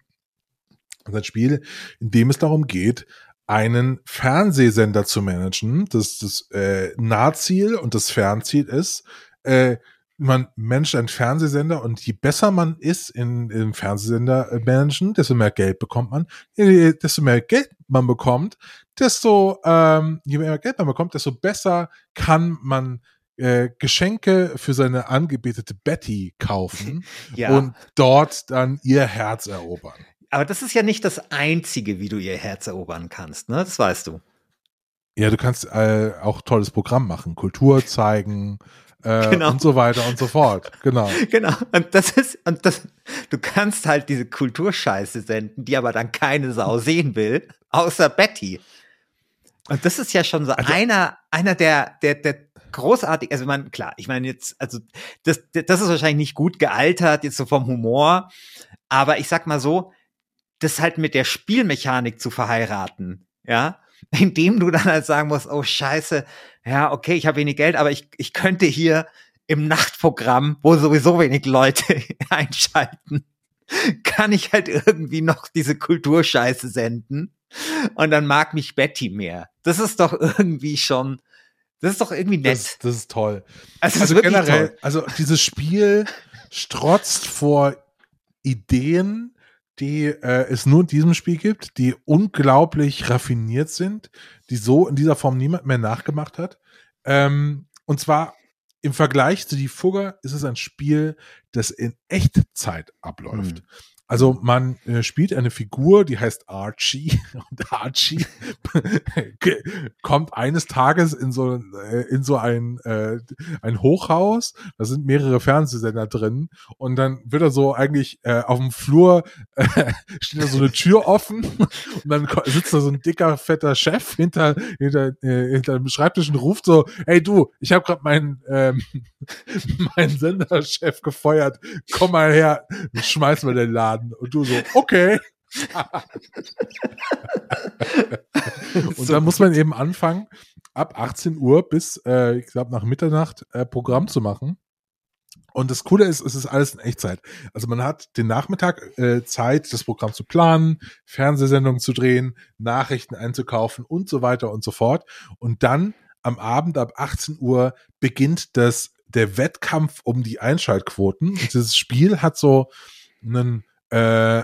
Das Spiel, in dem es darum geht, einen Fernsehsender zu managen. Das das äh, Nahziel und das Fernziel ist, äh, man managt einen Fernsehsender und je besser man ist in, im Fernsehsender äh, managen, desto mehr Geld bekommt man. Desto mehr Geld man bekommt, desto ähm, je mehr Geld man bekommt, desto besser kann man äh, Geschenke für seine angebetete Betty kaufen *laughs* ja. und dort dann ihr Herz erobern. Aber das ist ja nicht das Einzige, wie du ihr Herz erobern kannst, ne? Das weißt du. Ja, du kannst äh, auch tolles Programm machen, Kultur zeigen, äh, genau. und so weiter und so fort. Genau. *laughs* Genau. Und das ist, und das, du kannst halt diese Kulturscheiße senden, die aber dann keine Sau sehen will, außer Betty. Und das ist ja schon so also, einer, einer der, der, der großartig, also man, klar, ich meine jetzt, also das, das ist wahrscheinlich nicht gut gealtert, jetzt so vom Humor, aber ich sag mal so, das halt mit der Spielmechanik zu verheiraten, ja, *laughs* indem du dann halt sagen musst, oh scheiße, ja, okay, ich habe wenig Geld, aber ich, ich könnte hier im Nachtprogramm, wo sowieso wenig Leute *laughs* einschalten, kann ich halt irgendwie noch diese Kulturscheiße senden. Und dann mag mich Betty mehr. Das ist doch irgendwie schon, das ist doch irgendwie nett. Das, das ist toll. Also, also ist generell, toll. also dieses Spiel strotzt vor Ideen, die äh, es nur in diesem Spiel gibt, die unglaublich raffiniert sind, die so in dieser Form niemand mehr nachgemacht hat. Ähm, und zwar im Vergleich zu Die Fugger ist es ein Spiel, das in Echtzeit abläuft. Mhm. Also man äh, spielt eine Figur, die heißt Archie. *laughs* Und Archie *laughs* kommt eines Tages in so äh, in so ein äh, ein Hochhaus, da sind mehrere Fernsehsender drin. Und dann wird er so eigentlich äh, auf dem Flur äh, *laughs* steht da so eine Tür offen. Und dann sitzt da so ein dicker fetter Chef hinter hinter äh, hinter dem Schreibtisch und ruft so, hey du, ich habe gerade meinen ähm, meinen Senderchef gefeuert, komm mal her, schmeiß mal den Laden laden. Und du so, okay. *laughs* und dann muss man eben anfangen, ab 18 Uhr bis, äh, ich glaube, nach Mitternacht äh, Programm zu machen. Und das Coole ist, es ist alles in Echtzeit. Also man hat den Nachmittag äh, Zeit, das Programm zu planen, Fernsehsendungen zu drehen, Nachrichten einzukaufen und so weiter und so fort. Und dann am Abend ab 18 Uhr beginnt das der Wettkampf um die Einschaltquoten. Und dieses Spiel hat so einen äh,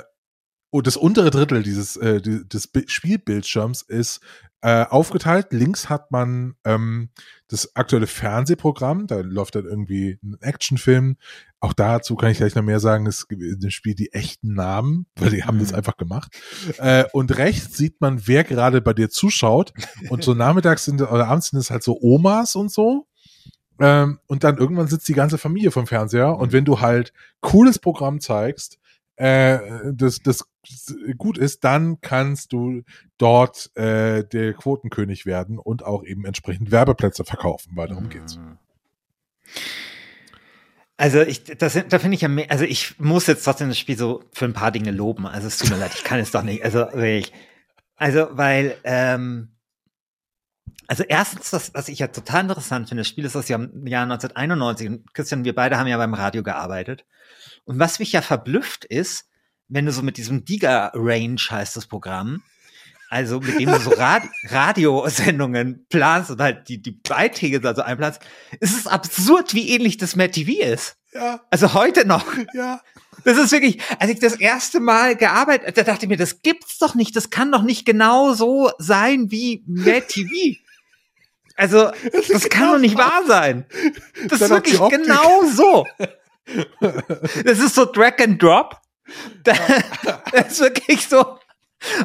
oh, das untere Drittel dieses äh, des Spielbildschirms ist äh, aufgeteilt. Links hat man ähm, das aktuelle Fernsehprogramm, da läuft dann irgendwie ein Actionfilm. Auch dazu kann ich gleich noch mehr sagen, es dem Spiel die echten Namen, weil die haben mhm. das einfach gemacht. Äh, und rechts sieht man, wer gerade bei dir zuschaut. Und so *laughs* nachmittags sind oder abends sind es halt so Omas und so. Ähm, und dann irgendwann sitzt die ganze Familie vom Fernseher. Und wenn du halt cooles Programm zeigst, äh, das, das gut ist, dann kannst du dort äh, der Quotenkönig werden und auch eben entsprechend Werbeplätze verkaufen, weil darum geht's. Mhm. Also ich, das, da finde ich ja mehr, also ich muss jetzt trotzdem das Spiel so für ein paar Dinge loben. Also es tut mir leid, ich kann es doch nicht. Also wirklich. Also, weil, ähm, also erstens, das, was ich ja total interessant finde, das Spiel ist aus dem Jahr 1991 und Christian, wir beide haben ja beim Radio gearbeitet. Und was mich ja verblüfft ist, wenn du so mit diesem Diga Range heißt das Programm, also mit dem du so Rad *laughs* Radiosendungen planst und halt die, die Beiträge da so einplanst, ist es absurd, wie ähnlich das Mad TV ist. Ja. Also heute noch. Ja. Das ist wirklich, als ich das erste Mal gearbeitet, da dachte ich mir, das gibt's doch nicht, das kann doch nicht genau so sein wie Mad TV. Also, *laughs* das, das kann genau doch nicht wahr sein. Das ist wirklich genau so. *laughs* Das ist so Drag and Drop. Das *laughs* ist wirklich so.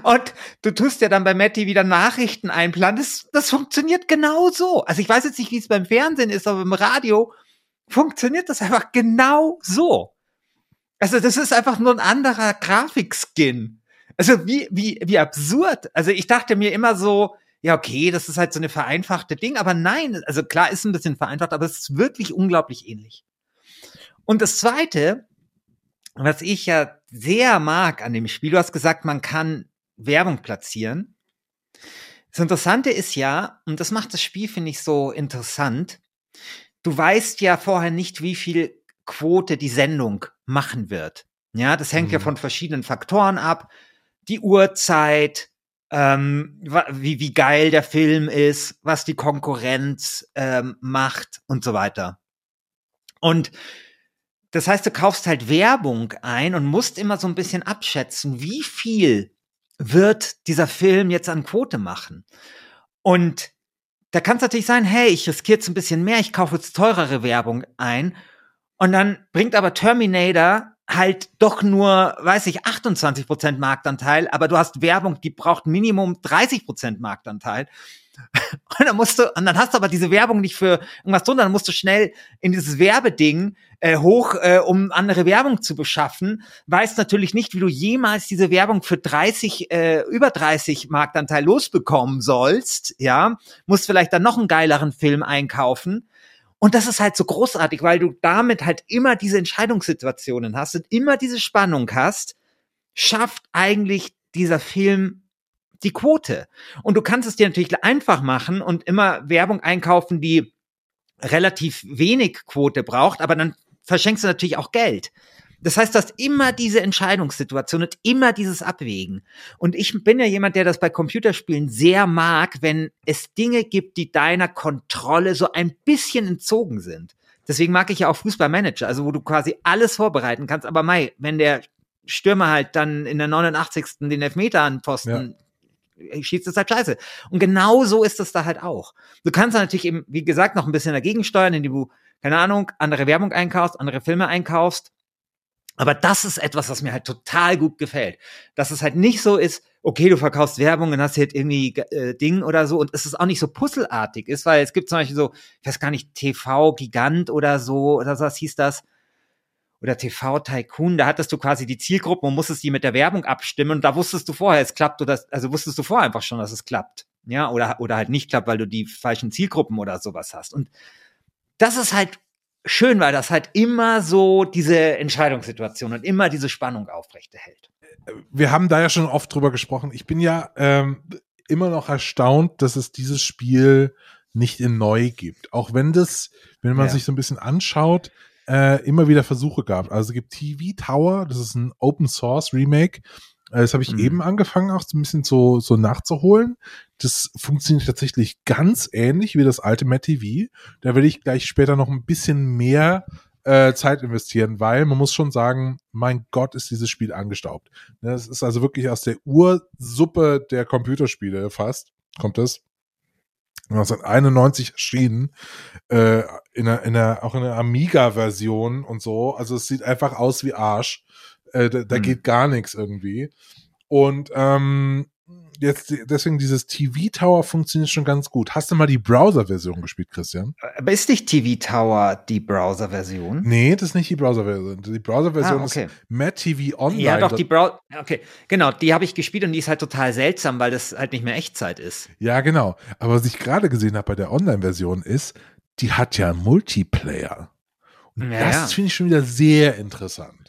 Und du tust ja dann bei Matti wieder Nachrichten einplanen. Das, das funktioniert genau so. Also ich weiß jetzt nicht, wie es beim Fernsehen ist, aber im Radio funktioniert das einfach genau so. Also das ist einfach nur ein anderer Grafikskin. Also wie, wie, wie absurd. Also ich dachte mir immer so, ja, okay, das ist halt so eine vereinfachte Ding, aber nein, also klar ist ein bisschen vereinfacht, aber es ist wirklich unglaublich ähnlich. Und das zweite, was ich ja sehr mag an dem Spiel, du hast gesagt, man kann Werbung platzieren. Das Interessante ist ja, und das macht das Spiel, finde ich, so interessant, du weißt ja vorher nicht, wie viel Quote die Sendung machen wird. Ja, das hängt mhm. ja von verschiedenen Faktoren ab. Die Uhrzeit, ähm, wie, wie geil der Film ist, was die Konkurrenz ähm, macht und so weiter. Und das heißt, du kaufst halt Werbung ein und musst immer so ein bisschen abschätzen, wie viel wird dieser Film jetzt an Quote machen. Und da kann es natürlich sein, hey, ich riskiere jetzt ein bisschen mehr, ich kaufe jetzt teurere Werbung ein. Und dann bringt aber Terminator halt doch nur, weiß ich, 28% Marktanteil, aber du hast Werbung, die braucht Minimum 30% Marktanteil. *laughs* Und dann musst du, und dann hast du aber diese Werbung nicht für irgendwas drunter, dann musst du schnell in dieses Werbeding äh, hoch, äh, um andere Werbung zu beschaffen. Weißt natürlich nicht, wie du jemals diese Werbung für 30, äh, über 30 Marktanteil losbekommen sollst, ja. Musst vielleicht dann noch einen geileren Film einkaufen. Und das ist halt so großartig, weil du damit halt immer diese Entscheidungssituationen hast und immer diese Spannung hast, schafft eigentlich dieser Film die Quote. Und du kannst es dir natürlich einfach machen und immer Werbung einkaufen, die relativ wenig Quote braucht, aber dann verschenkst du natürlich auch Geld. Das heißt, du hast immer diese Entscheidungssituation und immer dieses Abwägen. Und ich bin ja jemand, der das bei Computerspielen sehr mag, wenn es Dinge gibt, die deiner Kontrolle so ein bisschen entzogen sind. Deswegen mag ich ja auch Fußballmanager, also wo du quasi alles vorbereiten kannst. Aber Mai, wenn der Stürmer halt dann in der 89. den Elfmeter an Posten schießt es halt scheiße. Und genau so ist es da halt auch. Du kannst natürlich eben, wie gesagt, noch ein bisschen dagegen steuern, indem du, keine Ahnung, andere Werbung einkaufst, andere Filme einkaufst. Aber das ist etwas, was mir halt total gut gefällt. Dass es halt nicht so ist, okay, du verkaufst Werbung und hast halt irgendwie äh, Ding oder so und es ist auch nicht so puzzelartig ist, weil es gibt zum Beispiel so, ich weiß gar nicht, TV-Gigant oder so, oder was hieß das, oder TV Tycoon, da hattest du quasi die Zielgruppe und musstest die mit der Werbung abstimmen und da wusstest du vorher, es klappt oder also wusstest du vorher einfach schon, dass es klappt. Ja, oder, oder halt nicht klappt, weil du die falschen Zielgruppen oder sowas hast. Und das ist halt schön, weil das halt immer so diese Entscheidungssituation und immer diese Spannung aufrechterhält. Wir haben da ja schon oft drüber gesprochen. Ich bin ja ähm, immer noch erstaunt, dass es dieses Spiel nicht in neu gibt. Auch wenn das, wenn man ja. sich so ein bisschen anschaut, äh, immer wieder Versuche gab. Also es gibt TV Tower, das ist ein Open Source Remake. Äh, Das habe ich Mhm. eben angefangen, auch so ein bisschen so, so nachzuholen. Das funktioniert tatsächlich ganz ähnlich wie das alte Matt TV. Da will ich gleich später noch ein bisschen mehr äh, Zeit investieren, weil man muss schon sagen, mein Gott, ist dieses Spiel angestaubt. Ne, Das ist also wirklich aus der Ursuppe der Computerspiele fast, kommt es. 1991 erschienen, äh, in einer, in einer, auch in einer Amiga-Version und so. Also es sieht einfach aus wie Arsch. Äh, da da Hm. geht gar nichts irgendwie. Und ähm, jetzt deswegen dieses TV Tower funktioniert schon ganz gut. Hast du mal die Browser-Version gespielt, Christian? Aber ist nicht TV Tower die Browser-Version? Nee, das ist nicht die Browser-Version. Die Browser-Version Ah, okay. ist Matt TV Online. Ja, doch, die Browser. Okay, genau, die habe ich gespielt und die ist halt total seltsam, weil das halt nicht mehr Echtzeit ist. Ja, genau. Aber was ich gerade gesehen habe bei der Online-Version ist, die hat ja Multiplayer. Und Ja, das ja. finde ich schon wieder sehr interessant.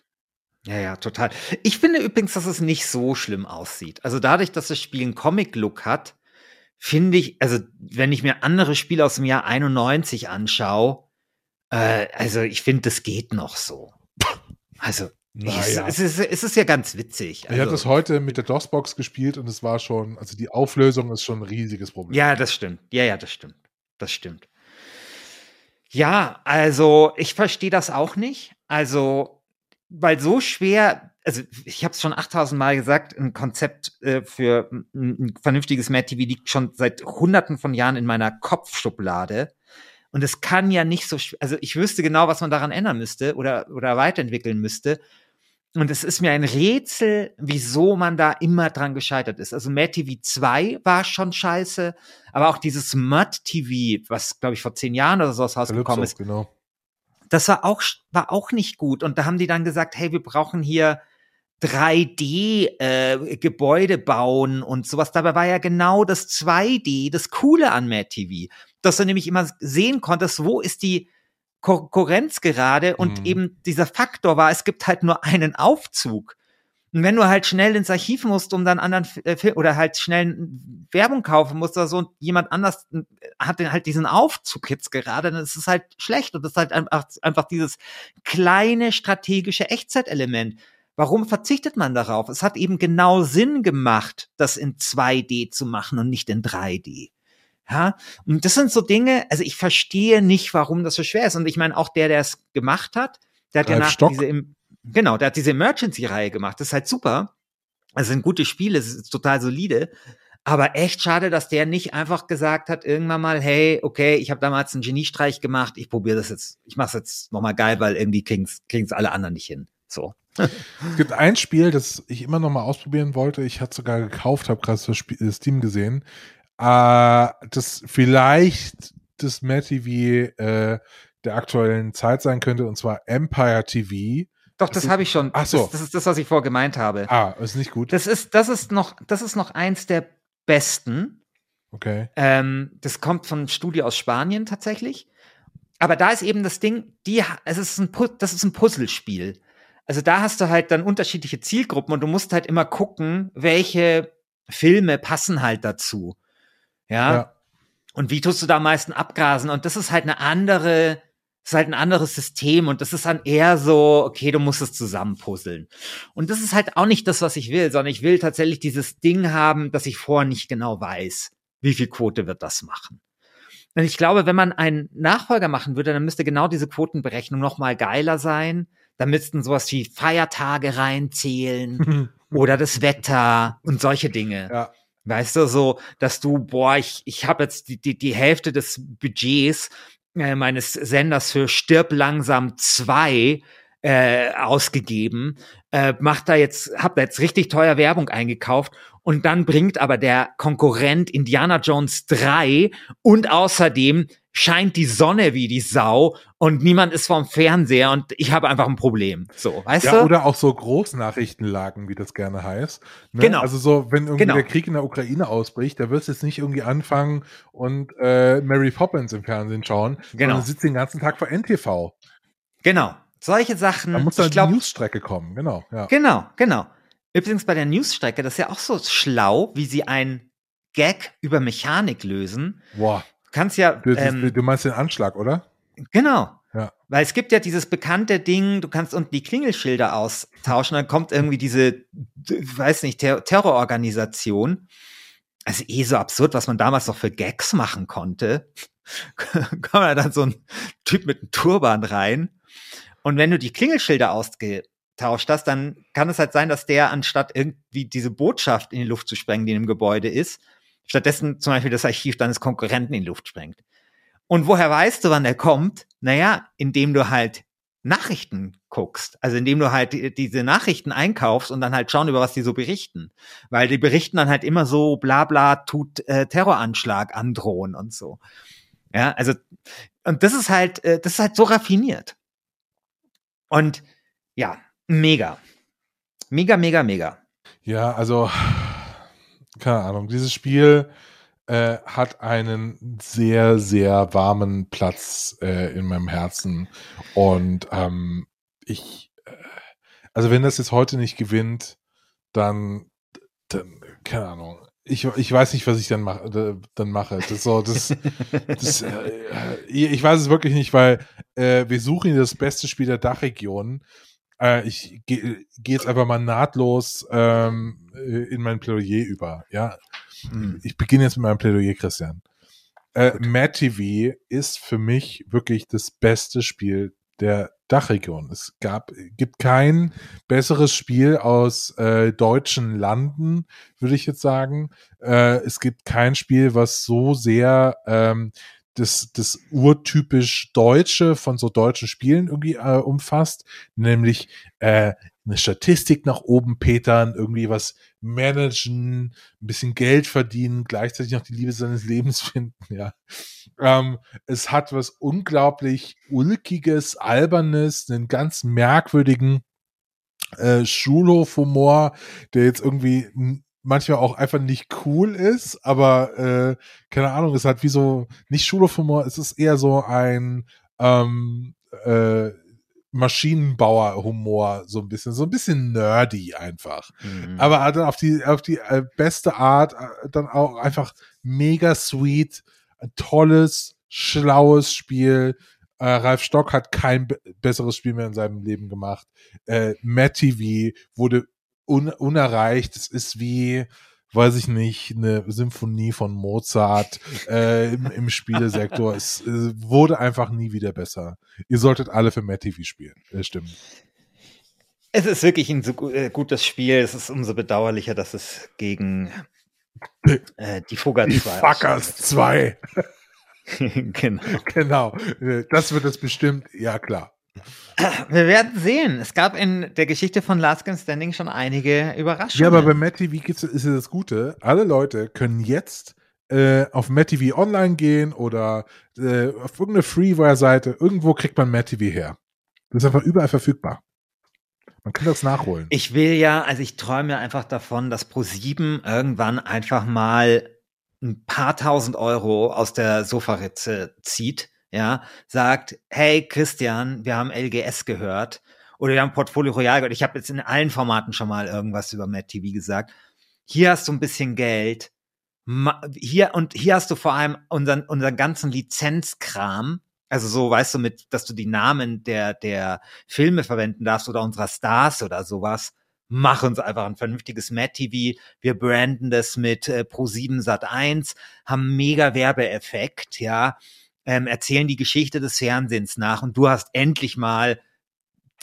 Ja, ja, total. Ich finde übrigens, dass es nicht so schlimm aussieht. Also dadurch, dass das Spiel einen Comic-Look hat, finde ich, also wenn ich mir andere Spiele aus dem Jahr 91 anschaue, äh, also ich finde, das geht noch so. Also Naja. es, es, ist, es ist ja ganz witzig. ich habe Also, das heute mit der DOS-Box gespielt und es war schon, also die Auflösung ist schon ein riesiges Problem. Ja, das stimmt. Ja, ja, das stimmt. Das stimmt. Ja, also ich verstehe das auch nicht. Also, weil so schwer, also ich habe es schon 8000 Mal gesagt, ein Konzept äh, für ein, ein vernünftiges Mad TV liegt schon seit hunderten von Jahren in meiner Kopfschublade. Und es kann ja nicht so, also ich wüsste genau, was man daran ändern müsste oder, oder weiterentwickeln müsste. Und es ist mir ein Rätsel, wieso man da immer dran gescheitert ist. Also Mad TV 2 war schon scheiße, aber auch dieses Mud TV, was glaube ich vor zehn Jahren oder so aus rausgekommen Calypso, ist, genau. Das war auch, war auch nicht gut. Und da haben die dann gesagt, hey, wir brauchen hier 3D-Gebäude bauen und sowas. Dabei war ja genau das 2D das Coole an Mad TV. Dass du nämlich immer sehen konntest, wo ist die Konkurrenz gerade und Mhm. eben dieser Faktor war, es gibt halt nur einen Aufzug. Und wenn du halt schnell ins Archiv musst, um dann anderen äh, Film oder halt schnell Werbung kaufen musst oder so und jemand anders äh, hat den halt diesen Aufzug jetzt gerade, dann ist es halt schlecht und das ist halt einfach, einfach dieses kleine strategische Echtzeitelement. Warum verzichtet man darauf? Es hat eben genau Sinn gemacht, das in 2D zu machen und nicht in 3D. Ja, und das sind so Dinge, also ich verstehe nicht, warum das so schwer ist. Und ich meine, auch der, der es gemacht hat, der hat ja Ralf nach Stock. diese, im- genau, der hat diese Emergency-Reihe gemacht. Das ist halt super. Es sind gute Spiele, es ist total solide. Aber echt schade, dass der nicht einfach gesagt hat, irgendwann mal, hey, okay, ich habe damals einen Geniestreich gemacht, ich probiere das jetzt, ich mache es jetzt nochmal geil, weil irgendwie kriegen's kriegen's alle anderen nicht hin. So. Es gibt ein Spiel, das ich immer noch mal ausprobieren wollte. Ich hatte sogar gekauft, habe gerade das äh, Steam gesehen. Äh, das vielleicht das Mad TV äh, der aktuellen Zeit sein könnte, und zwar Empire TV. Doch, Das das habe ich schon. Ach so. Das, das ist das, was ich vorher gemeint habe. Ah, ist nicht gut. Das ist, das ist noch, das ist noch eins der besten. Okay. Ähm, das kommt von einem Studio aus Spanien tatsächlich. Aber da ist eben das Ding, die, es ist ein, das ist ein Puzzlespiel. Also da hast du halt dann unterschiedliche Zielgruppen und du musst halt immer gucken, welche Filme passen halt dazu. Ja. Ja. Und wie tust du da am meisten abgrasen? Und das ist halt eine andere, ist halt ein anderes System und das ist dann eher so, okay, du musst es zusammenpuzzeln. Und das ist halt auch nicht das, was ich will, sondern ich will tatsächlich dieses Ding haben, dass ich vorher nicht genau weiß, wie viel Quote wird das machen. Und ich glaube, wenn man einen Nachfolger machen würde, dann müsste genau diese Quotenberechnung noch mal geiler sein. Da müssten sowas wie Feiertage reinzählen *laughs* oder das Wetter und solche Dinge. ja. Weißt du, so, dass du, boah, ich, ich habe jetzt die, die, die Hälfte des Budgets äh, meines Senders für Stirb langsam zwei äh, ausgegeben, äh, macht da jetzt, hab da jetzt richtig teuer Werbung eingekauft. Und dann bringt aber der Konkurrent Indiana Jones 3 und außerdem scheint die Sonne wie die Sau und niemand ist vorm Fernseher und ich habe einfach ein Problem. So, weißt Ja, du? oder auch so Großnachrichtenlagen, wie das gerne heißt. Ne? Genau. Also so, wenn irgendwie Genau. der Krieg in der Ukraine ausbricht, da wirst du jetzt nicht irgendwie anfangen und äh, Mary Poppins im Fernsehen schauen, Genau. sondern sitzt den ganzen Tag vor NTV. Genau. Solche Sachen. Da muss dann glaub, die Newsstrecke kommen, genau. Ja. Genau, genau. Übrigens bei der Newsstrecke, das ist ja auch so schlau, wie sie ein Gag über Mechanik lösen. Boah, Du kannst ja, du, ähm, du meinst den Anschlag, oder? Genau. Ja. Weil es gibt ja dieses bekannte Ding, du kannst unten die Klingelschilder austauschen, dann kommt irgendwie diese, weiß nicht, Ter Terrororganisation. Also eh so absurd, was man damals noch für Gags machen konnte. *laughs* Kommt da dann so ein Typ mit einem Turban rein. Und wenn du die Klingelschilder ausgetauscht hast, dann kann es halt sein, dass der anstatt irgendwie diese Botschaft in die Luft zu sprengen, die in dem Gebäude ist, stattdessen zum Beispiel das Archiv deines Konkurrenten in die Luft sprengt. Und woher weißt du, wann der kommt? Naja, indem du halt Nachrichten guckst. Also indem du halt die, diese Nachrichten einkaufst und dann halt schauen, über was die so berichten. Weil die berichten dann halt immer so, bla bla, tut äh, Terroranschlag androhen und so. Ja, also, und das ist halt, äh, das ist halt so raffiniert. Und ja, mega. Mega, mega, mega. Ja, also, keine Ahnung, dieses Spiel äh, hat einen sehr, sehr warmen Platz äh, in meinem Herzen. Und ähm, ich, äh, also wenn das jetzt heute nicht gewinnt, dann, dann keine Ahnung. Ich, ich weiß nicht, was ich dann mache. Dann mache. Das so, das, das, äh, ich weiß es wirklich nicht, weil äh, wir suchen das beste Spiel der Dachregion. Äh, ich gehe geh jetzt einfach mal nahtlos ähm, in mein Plädoyer über. Ja, hm. ich beginne jetzt mit meinem Plädoyer, Christian. Äh, Mad TV ist für mich wirklich das beste Spiel der Dachregion. Es gab, gibt kein besseres Spiel aus äh, deutschen Landen, würde ich jetzt sagen. Äh, es gibt kein Spiel, was so sehr ähm, das, das urtypisch Deutsche von so deutschen Spielen irgendwie äh, umfasst, nämlich äh, eine Statistik nach oben petern, irgendwie was managen, ein bisschen Geld verdienen, gleichzeitig noch die Liebe seines Lebens *laughs* finden, ja. Ähm, es hat was unglaublich Ulkiges, Albernes, einen ganz merkwürdigen äh, Schulhofhumor, der jetzt irgendwie manchmal auch einfach nicht cool ist, aber äh, keine Ahnung, es hat wie so, nicht Schulhofhumor, es ist eher so ein ähm, äh, Maschinenbauer-Humor, so ein bisschen, so ein bisschen nerdy einfach. Mhm. Aber dann auf die, auf die äh, beste Art, äh, dann auch einfach mega sweet, tolles, schlaues Spiel. Äh, Ralf Stock hat kein besseres Spiel mehr in seinem Leben gemacht. Äh, Matt TV wurde un unerreicht. Es ist wie, weiß ich nicht, eine Symphonie von Mozart äh, im, im Spielesektor. es äh, wurde einfach nie wieder besser. Ihr solltet alle für Matt TV spielen. Äh, stimmt. Es ist wirklich ein so äh, gutes Spiel. Es ist umso bedauerlicher, dass es gegen äh, die Fugger 2. Die Fuckers 2. *laughs* genau. Genau. Äh, das wird es bestimmt, ja klar. Wir werden sehen. Es gab in der Geschichte von Last Game Standing schon einige Überraschungen. Ja, aber bei MadTV gibt's, ist ja das Gute. Alle Leute können jetzt äh, auf MadTV online gehen oder äh, auf irgendeine Freeware-Seite. Irgendwo kriegt man MadTV her. Das ist einfach überall verfügbar. Man kann das nachholen. Ich will ja, also ich träume ja einfach davon, dass Pro7 irgendwann einfach mal ein paar tausend Euro aus der Sofaritze zieht ja, sagt, hey Christian, wir haben LGS gehört oder wir haben Portfolio Royal gehört. Ich habe jetzt in allen Formaten schon mal irgendwas über Matt TV gesagt. Hier hast du ein bisschen Geld. Hier und hier hast du vor allem unseren, unseren ganzen Lizenzkram. Also so, weißt du, mit, dass du die Namen der, der Filme verwenden darfst oder unserer Stars oder sowas. Mach uns einfach ein vernünftiges Matt TV. Wir branden das mit äh, Pro7 Sat 1, haben mega Werbeeffekt, ja ähm, erzählen die Geschichte des Fernsehens nach und du hast endlich mal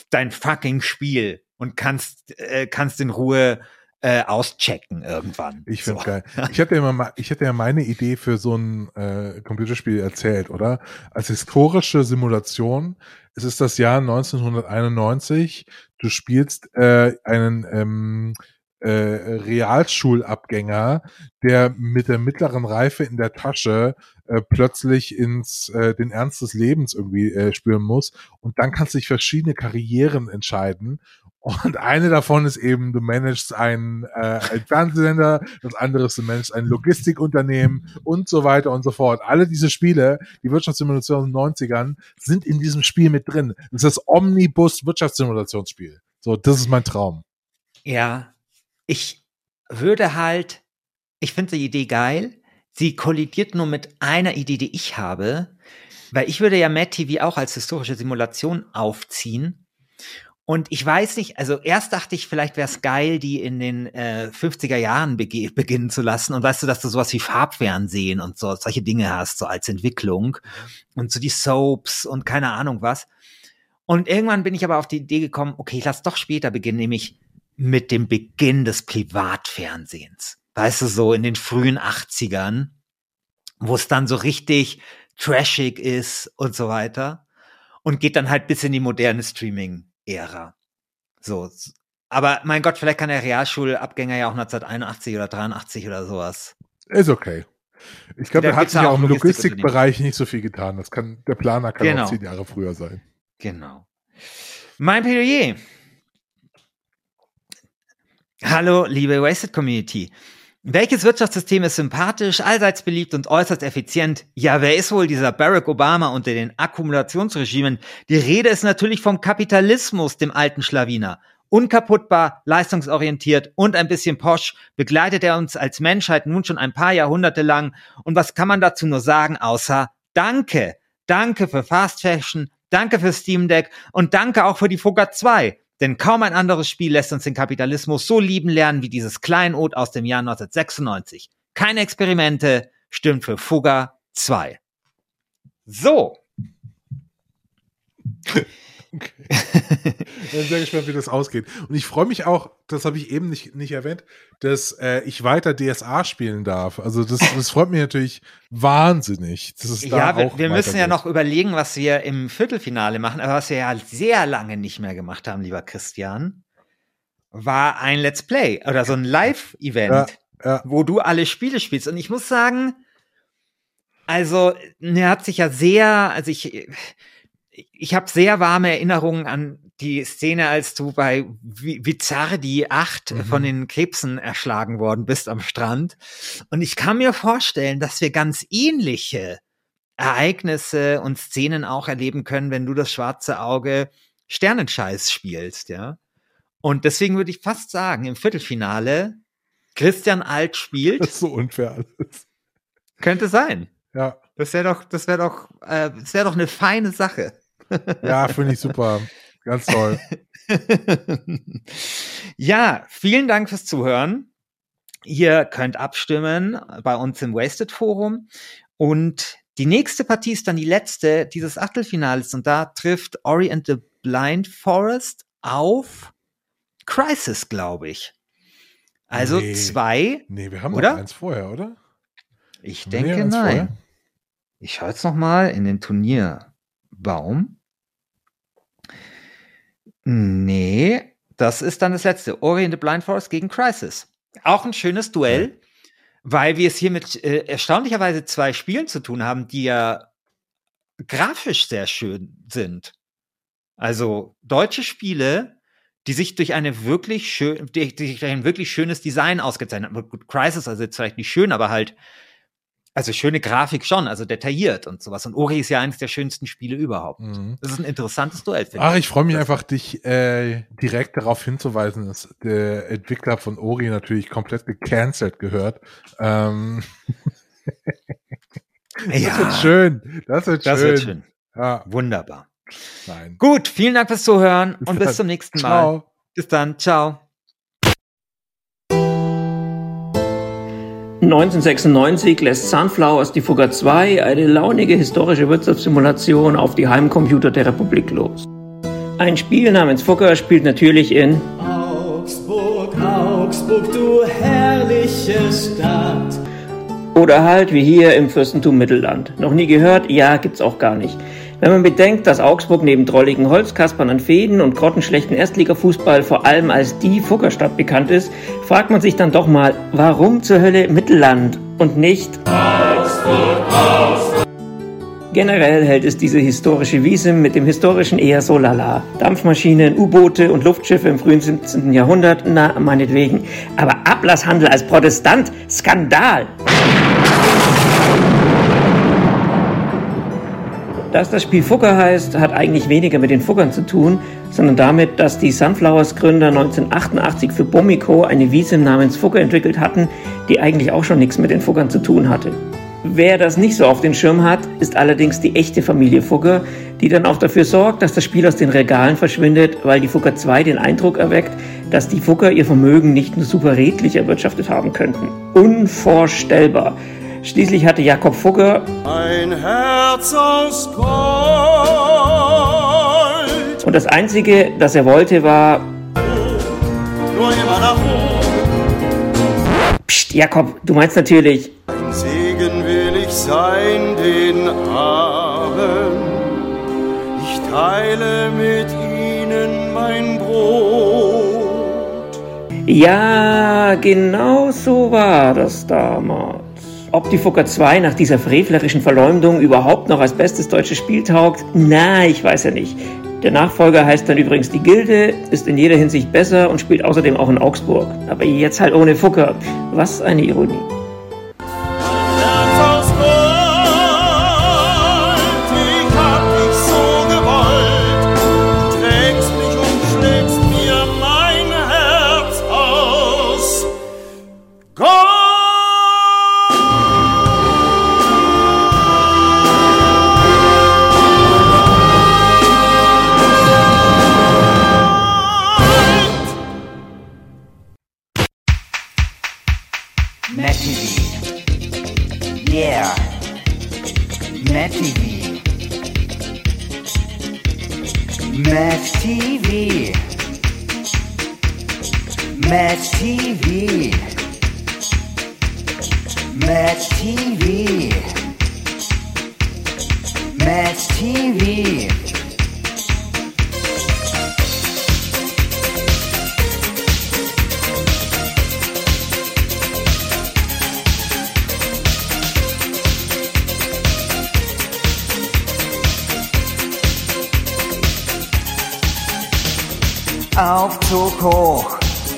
dein fucking Spiel und kannst, äh, kannst in Ruhe äh, auschecken irgendwann. Ich finde so. geil. *laughs* Ich hatte ja mal, ich hatte ja meine Idee für so ein äh, Computerspiel erzählt, oder? Als historische Simulation. Es ist das Jahr 1991. Du spielst äh, einen ähm, äh, Realschulabgänger, der mit der mittleren Reife in der Tasche äh, plötzlich ins äh, den Ernst des Lebens irgendwie äh, spüren muss. Und dann kannst du dich verschiedene Karrieren entscheiden. Und eine davon ist eben, du managst einen, äh, einen Fernsehsender, das andere ist, du managst ein Logistikunternehmen und so weiter und so fort. Alle diese Spiele, die Wirtschaftssimulation in den 90ern, sind in diesem Spiel mit drin. Das ist das Omnibus-Wirtschaftssimulationsspiel. So, das ist mein Traum. Ja, ich würde halt, ich finde die Idee geil. sie kollidiert nur mit einer Idee, die ich habe, weil ich würde ja Mad TV auch als historische Simulation aufziehen. Und ich weiß nicht, also erst dachte ich, vielleicht wäre es geil, die in den äh, 50er Jahren beginnen zu lassen. Und weißt du, dass du sowas wie Farbfernsehen und so solche Dinge hast, so als Entwicklung. Und so die Soaps und keine Ahnung was. Und irgendwann bin ich aber auf die Idee gekommen, okay, ich lass doch später beginnen, nämlich mit dem Beginn des Privatfernsehens. Weißt du, so in den frühen 80ern, wo es dann so richtig trashig ist und so weiter. Und geht dann halt bis in die moderne Streaming-Ära. So. Aber mein Gott, vielleicht kann der Realschulabgänger ja auch 1981 oder 83 oder sowas. Ist okay. Ich glaube, er hat sich ja auch im Logistikbereich nicht so viel getan. Das kann, der Planer kann genau. auch zehn Jahre früher sein. Genau. Mein Plädoyer. Hallo, liebe Wasted Community. Welches Wirtschaftssystem ist sympathisch, allseits beliebt und äußerst effizient? Ja, wer ist wohl dieser Barack Obama unter den Akkumulationsregimen? Die Rede ist natürlich vom Kapitalismus, dem alten Schlawiner. Unkaputtbar, leistungsorientiert und ein bisschen posch begleitet er uns als Menschheit nun schon ein paar Jahrhunderte lang. Und was kann man dazu nur sagen, außer Danke. Danke für Fast Fashion, danke für Steam Deck und danke auch für die Fugger 2. Denn kaum ein anderes Spiel lässt uns den Kapitalismus so lieben lernen wie dieses Kleinod aus dem Jahr 1996. Keine Experimente, stimmt für Fugger 2. So. *laughs* Okay. *laughs* ich bin sehr gespannt, wie das ausgeht. Und ich freue mich auch, das habe ich eben nicht, nicht erwähnt, dass äh, ich weiter DSA spielen darf. Also das, *laughs* das freut mich natürlich wahnsinnig. Das ist ja, wir, wir müssen ja noch überlegen, was wir im Viertelfinale machen, aber was wir ja sehr lange nicht mehr gemacht haben, lieber Christian, war ein Let's Play oder so ein Live-Event, ja, ja. wo du alle Spiele spielst. Und ich muss sagen, also, er hat sich ja sehr, also ich ich habe sehr warme Erinnerungen an die Szene, als du bei Vizardi 8 mhm. von den Krebsen erschlagen worden bist am Strand. Und ich kann mir vorstellen, dass wir ganz ähnliche Ereignisse und Szenen auch erleben können, wenn du das schwarze Auge Sternenscheiß spielst, ja. Und deswegen würde ich fast sagen, im Viertelfinale Christian Alt spielt. Das ist so unfair alles. Könnte sein. Ja. Das wäre doch, das wäre doch, äh, das wäre doch eine feine Sache. Ja, finde ich super. Ganz toll. *laughs* ja, vielen Dank fürs Zuhören. Ihr könnt abstimmen bei uns im Wasted Forum. Und die nächste Partie ist dann die letzte dieses Achtelfinals. Und da trifft Ori and the Blind Forest auf Crisis, glaube ich. Also nee. zwei. Nee, wir haben oder? noch eins vorher, oder? Ich denke nein. Vorher? Ich schaue jetzt noch mal in den Turnierbaum. Nee, das ist dann das letzte. Ori and the Blind Forest gegen Crisis. Auch ein schönes Duell, weil wir es hier mit äh, erstaunlicherweise zwei Spielen zu tun haben, die ja grafisch sehr schön sind. Also deutsche Spiele, die sich durch eine wirklich schön, die, die sich durch ein wirklich schönes Design ausgezeichnet haben. Gut, Crisis, also jetzt vielleicht nicht schön, aber halt also schöne Grafik schon, also detailliert und sowas. Und Ori ist ja eines der schönsten Spiele überhaupt. Mhm. Das ist ein interessantes Duell. Ach, ich freue mich einfach, dich äh, direkt darauf hinzuweisen, dass der Entwickler von Ori natürlich komplett gecancelt gehört. Ähm *laughs* ja. Das wird schön. Das wird das schön. Wird schön. Ja. Wunderbar. Nein. Gut, vielen Dank fürs Zuhören und *laughs* bis zum nächsten Mal. Ciao. Bis dann. Ciao. 1996 lässt Sunflowers die Fugger 2 eine launige historische Wirtschaftssimulation auf die Heimcomputer der Republik los. Ein Spiel namens Fugger spielt natürlich in Augsburg, Augsburg, du herrliche Stadt. Oder halt wie hier im Fürstentum Mittelland. Noch nie gehört? Ja, gibt's auch gar nicht. Wenn man bedenkt, dass Augsburg neben drolligen Holzkaspern an Fäden und grottenschlechten Erstligafußball vor allem als die Fuggerstadt bekannt ist, fragt man sich dann doch mal, warum zur Hölle Mittelland und nicht Augsburg, Augsburg. Generell hält es diese historische Wiese mit dem historischen eher so lala. Dampfmaschinen, U-Boote und Luftschiffe im frühen 17. Jahrhundert, na, meinetwegen. Aber Ablasshandel als Protestant, Skandal! Dass das Spiel Fucker heißt, hat eigentlich weniger mit den Fuckern zu tun, sondern damit, dass die Sunflowers-Gründer 1988 für Bomiko eine Wiese namens Fucker entwickelt hatten, die eigentlich auch schon nichts mit den Fuckern zu tun hatte. Wer das nicht so auf den Schirm hat, ist allerdings die echte Familie Fugger, die dann auch dafür sorgt, dass das Spiel aus den Regalen verschwindet, weil die Fugger 2 den Eindruck erweckt, dass die Fugger ihr Vermögen nicht nur super redlich erwirtschaftet haben könnten. Unvorstellbar. Schließlich hatte Jakob Fugger ein Herz aus Gold. Und das Einzige, das er wollte, war. Nur immer nach oben. Psst, Jakob, du meinst natürlich. Ein Segen will ich sein den Armen. Ich teile mit ihnen mein Brot. Ja, genau so war das damals. Ob die Fucker 2 nach dieser frevlerischen Verleumdung überhaupt noch als bestes deutsches Spiel taugt? Na, ich weiß ja nicht. Der Nachfolger heißt dann übrigens die Gilde, ist in jeder Hinsicht besser und spielt außerdem auch in Augsburg. Aber jetzt halt ohne Fucker. Was eine Ironie. Aufzug hoch,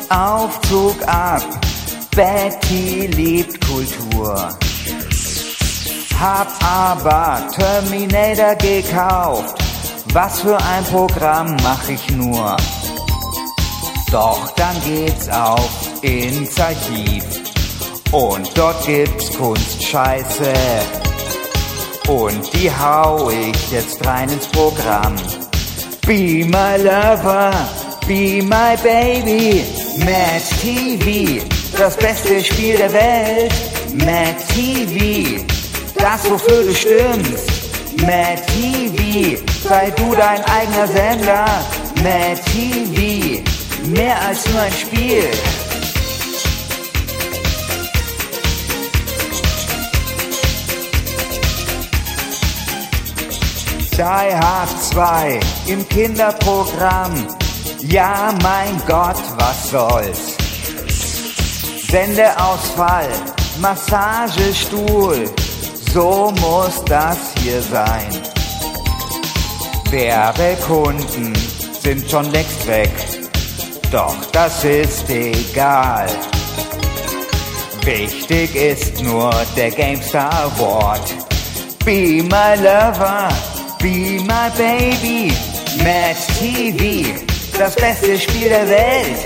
Aufzug ab. Betty liebt Kultur. Hab aber Terminator gekauft. Was für ein Programm mach ich nur? Doch dann geht's auf ins Archiv. Und dort gibt's Kunstscheiße. Und die hau ich jetzt rein ins Programm. Be my lover, be my baby. Mad TV, das beste Spiel der Welt. Mad TV, das wofür du stimmst. Mad TV, sei du dein eigener Sender. Mad TV, mehr als nur ein Spiel. Die Hard 2 im Kinderprogramm. Ja, mein Gott, was soll's? Sendeausfall, Massagestuhl, so muss das hier sein. Werbekunden sind schon längst weg, doch das ist egal. Wichtig ist nur der GameStar Award. Be my lover, be my baby. Mad TV, das beste Spiel der Welt.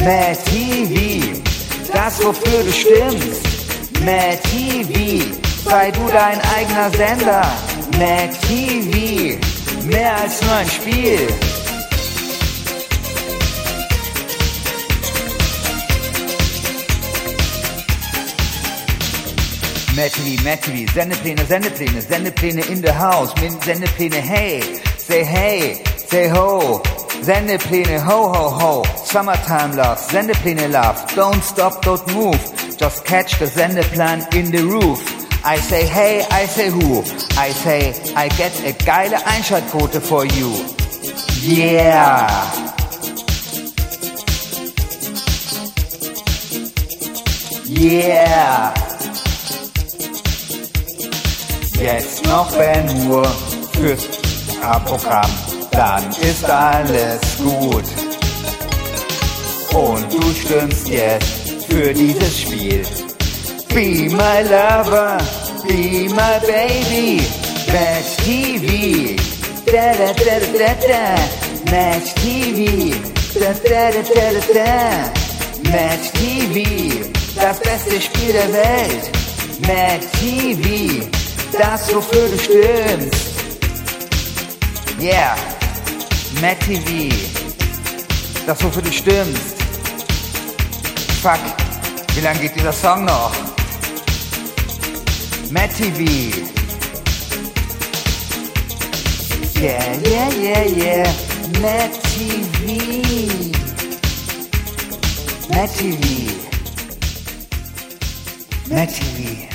Mad TV, das wofür du stimmst. Mad TV, sei du dein eigener Sender. Mad TV, mehr als nur ein Spiel. Metri, Metri, Sendepläne, Sendepläne, Sendepläne in the house, Min Sendepläne, hey, say hey, say ho, Sendepläne, ho, ho, ho, summertime love, Sendepläne love, don't stop, don't move, just catch the Sendeplan in the roof. I say hey, I say who, I say I get a geile Einschaltquote for you. Yeah! Yeah! Jetzt noch Ben Hur fürs A-Programm, dann ist alles gut. Und du stimmst jetzt für dieses Spiel. Be my lover, be my baby. Match TV. Da da da da da da. Match TV. Da da da da da da. Match TV. Das beste Spiel der Welt. Match TV. Das, wofür du stimmst. Yeah. Matt TV. Das, wofür du stimmst. Fuck. Wie lange geht dieser Song noch? Matt TV. Yeah, yeah, yeah, yeah. Matt TV. Matt TV. Matt TV.